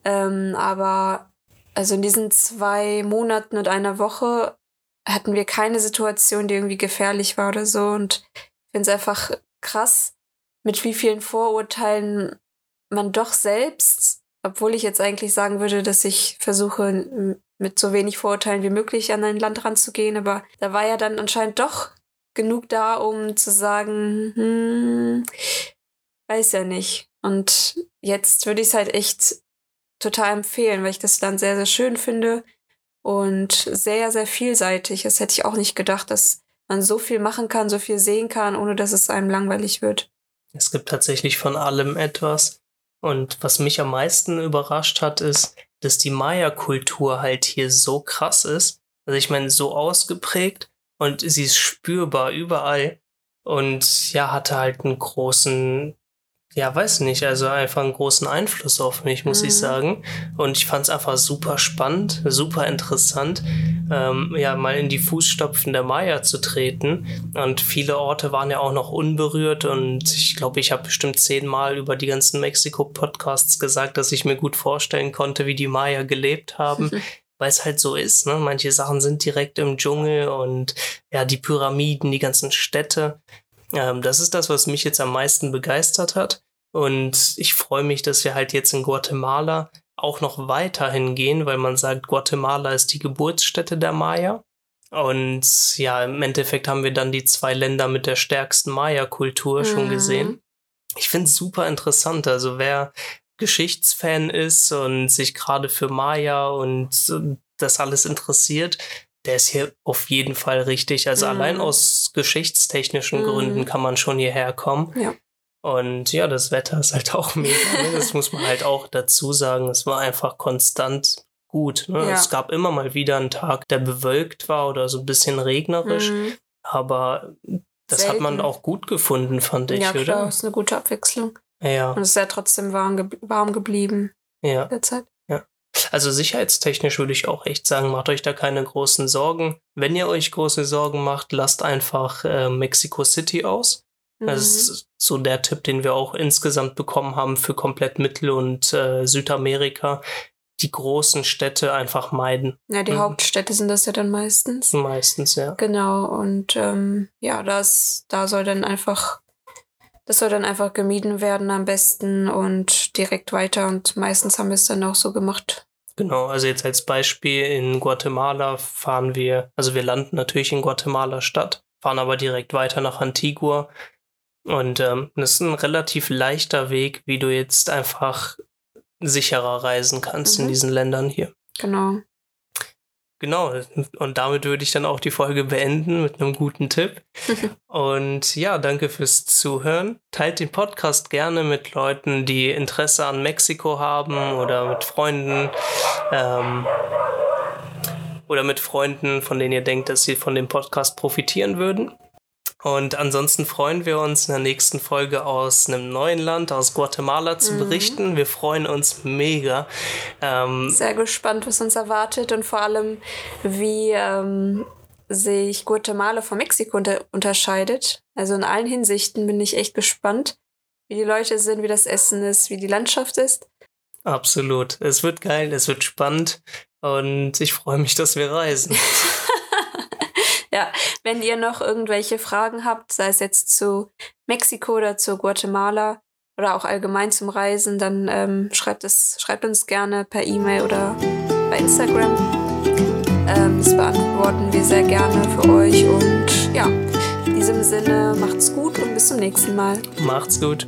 Ähm, aber also in diesen zwei Monaten und einer Woche hatten wir keine Situation, die irgendwie gefährlich war oder so. Und ich finde es einfach krass, mit wie vielen Vorurteilen man doch selbst, obwohl ich jetzt eigentlich sagen würde, dass ich versuche, mit so wenig Vorurteilen wie möglich an ein Land ranzugehen, aber da war ja dann anscheinend doch genug da, um zu sagen, hm, weiß ja nicht. Und jetzt würde ich es halt echt total empfehlen, weil ich das dann sehr, sehr schön finde und sehr, sehr vielseitig. Das hätte ich auch nicht gedacht, dass man so viel machen kann, so viel sehen kann, ohne dass es einem langweilig wird. Es gibt tatsächlich von allem etwas. Und was mich am meisten überrascht hat, ist, dass die Maya-Kultur halt hier so krass ist. Also ich meine, so ausgeprägt und sie ist spürbar überall. Und ja, hatte halt einen großen ja, weiß nicht, also einfach einen großen Einfluss auf mich, muss mhm. ich sagen. Und ich fand es einfach super spannend, super interessant, ähm, ja, mal in die Fußstapfen der Maya zu treten. Und viele Orte waren ja auch noch unberührt und ich glaube, ich habe bestimmt zehnmal über die ganzen Mexiko-Podcasts gesagt, dass ich mir gut vorstellen konnte, wie die Maya gelebt haben. weil es halt so ist. Ne? Manche Sachen sind direkt im Dschungel und ja, die Pyramiden, die ganzen Städte. Ähm, das ist das, was mich jetzt am meisten begeistert hat. Und ich freue mich, dass wir halt jetzt in Guatemala auch noch weiterhin gehen, weil man sagt, Guatemala ist die Geburtsstätte der Maya. Und ja, im Endeffekt haben wir dann die zwei Länder mit der stärksten Maya-Kultur mhm. schon gesehen. Ich finde es super interessant. Also wer Geschichtsfan ist und sich gerade für Maya und das alles interessiert, der ist hier auf jeden Fall richtig. Also mhm. allein aus geschichtstechnischen mhm. Gründen kann man schon hierher kommen. Ja. Und ja, das Wetter ist halt auch mega. Ne? Das muss man halt auch dazu sagen. Es war einfach konstant gut. Ne? Ja. Es gab immer mal wieder einen Tag, der bewölkt war oder so ein bisschen regnerisch. Mhm. Aber das Selten. hat man auch gut gefunden, fand ich, ja, klar, oder? ist eine gute Abwechslung. Ja. Und es ist ja trotzdem warm, ge warm geblieben. Ja. Derzeit. Ja. Also sicherheitstechnisch würde ich auch echt sagen, macht euch da keine großen Sorgen. Wenn ihr euch große Sorgen macht, lasst einfach äh, Mexico City aus. Mhm. Das ist so der Tipp, den wir auch insgesamt bekommen haben für komplett Mittel- und äh, Südamerika. Die großen Städte einfach meiden. Ja, die mhm. Hauptstädte sind das ja dann meistens. Meistens, ja. Genau, und ähm, ja, das, da soll dann einfach, das soll dann einfach gemieden werden am besten und direkt weiter. Und meistens haben wir es dann auch so gemacht. Genau, also jetzt als Beispiel in Guatemala fahren wir, also wir landen natürlich in Guatemala Stadt, fahren aber direkt weiter nach Antigua und ähm, das ist ein relativ leichter Weg, wie du jetzt einfach sicherer reisen kannst mhm. in diesen Ländern hier. Genau. Genau, und damit würde ich dann auch die Folge beenden mit einem guten Tipp. und ja, danke fürs Zuhören. Teilt den Podcast gerne mit Leuten, die Interesse an Mexiko haben oder mit Freunden. Ähm, oder mit Freunden, von denen ihr denkt, dass sie von dem Podcast profitieren würden. Und ansonsten freuen wir uns in der nächsten Folge aus einem neuen Land, aus Guatemala zu mhm. berichten. Wir freuen uns mega. Ähm, Sehr gespannt, was uns erwartet und vor allem, wie ähm, sich Guatemala von Mexiko unter unterscheidet. Also in allen Hinsichten bin ich echt gespannt, wie die Leute sind, wie das Essen ist, wie die Landschaft ist. Absolut. Es wird geil, es wird spannend und ich freue mich, dass wir reisen. ja, wenn ihr noch irgendwelche Fragen habt, sei es jetzt zu Mexiko oder zu Guatemala oder auch allgemein zum Reisen, dann ähm, schreibt, es, schreibt uns gerne per E-Mail oder bei Instagram. Ähm, das beantworten wir sehr gerne für euch und ja, in diesem Sinne macht's gut und bis zum nächsten Mal. Macht's gut.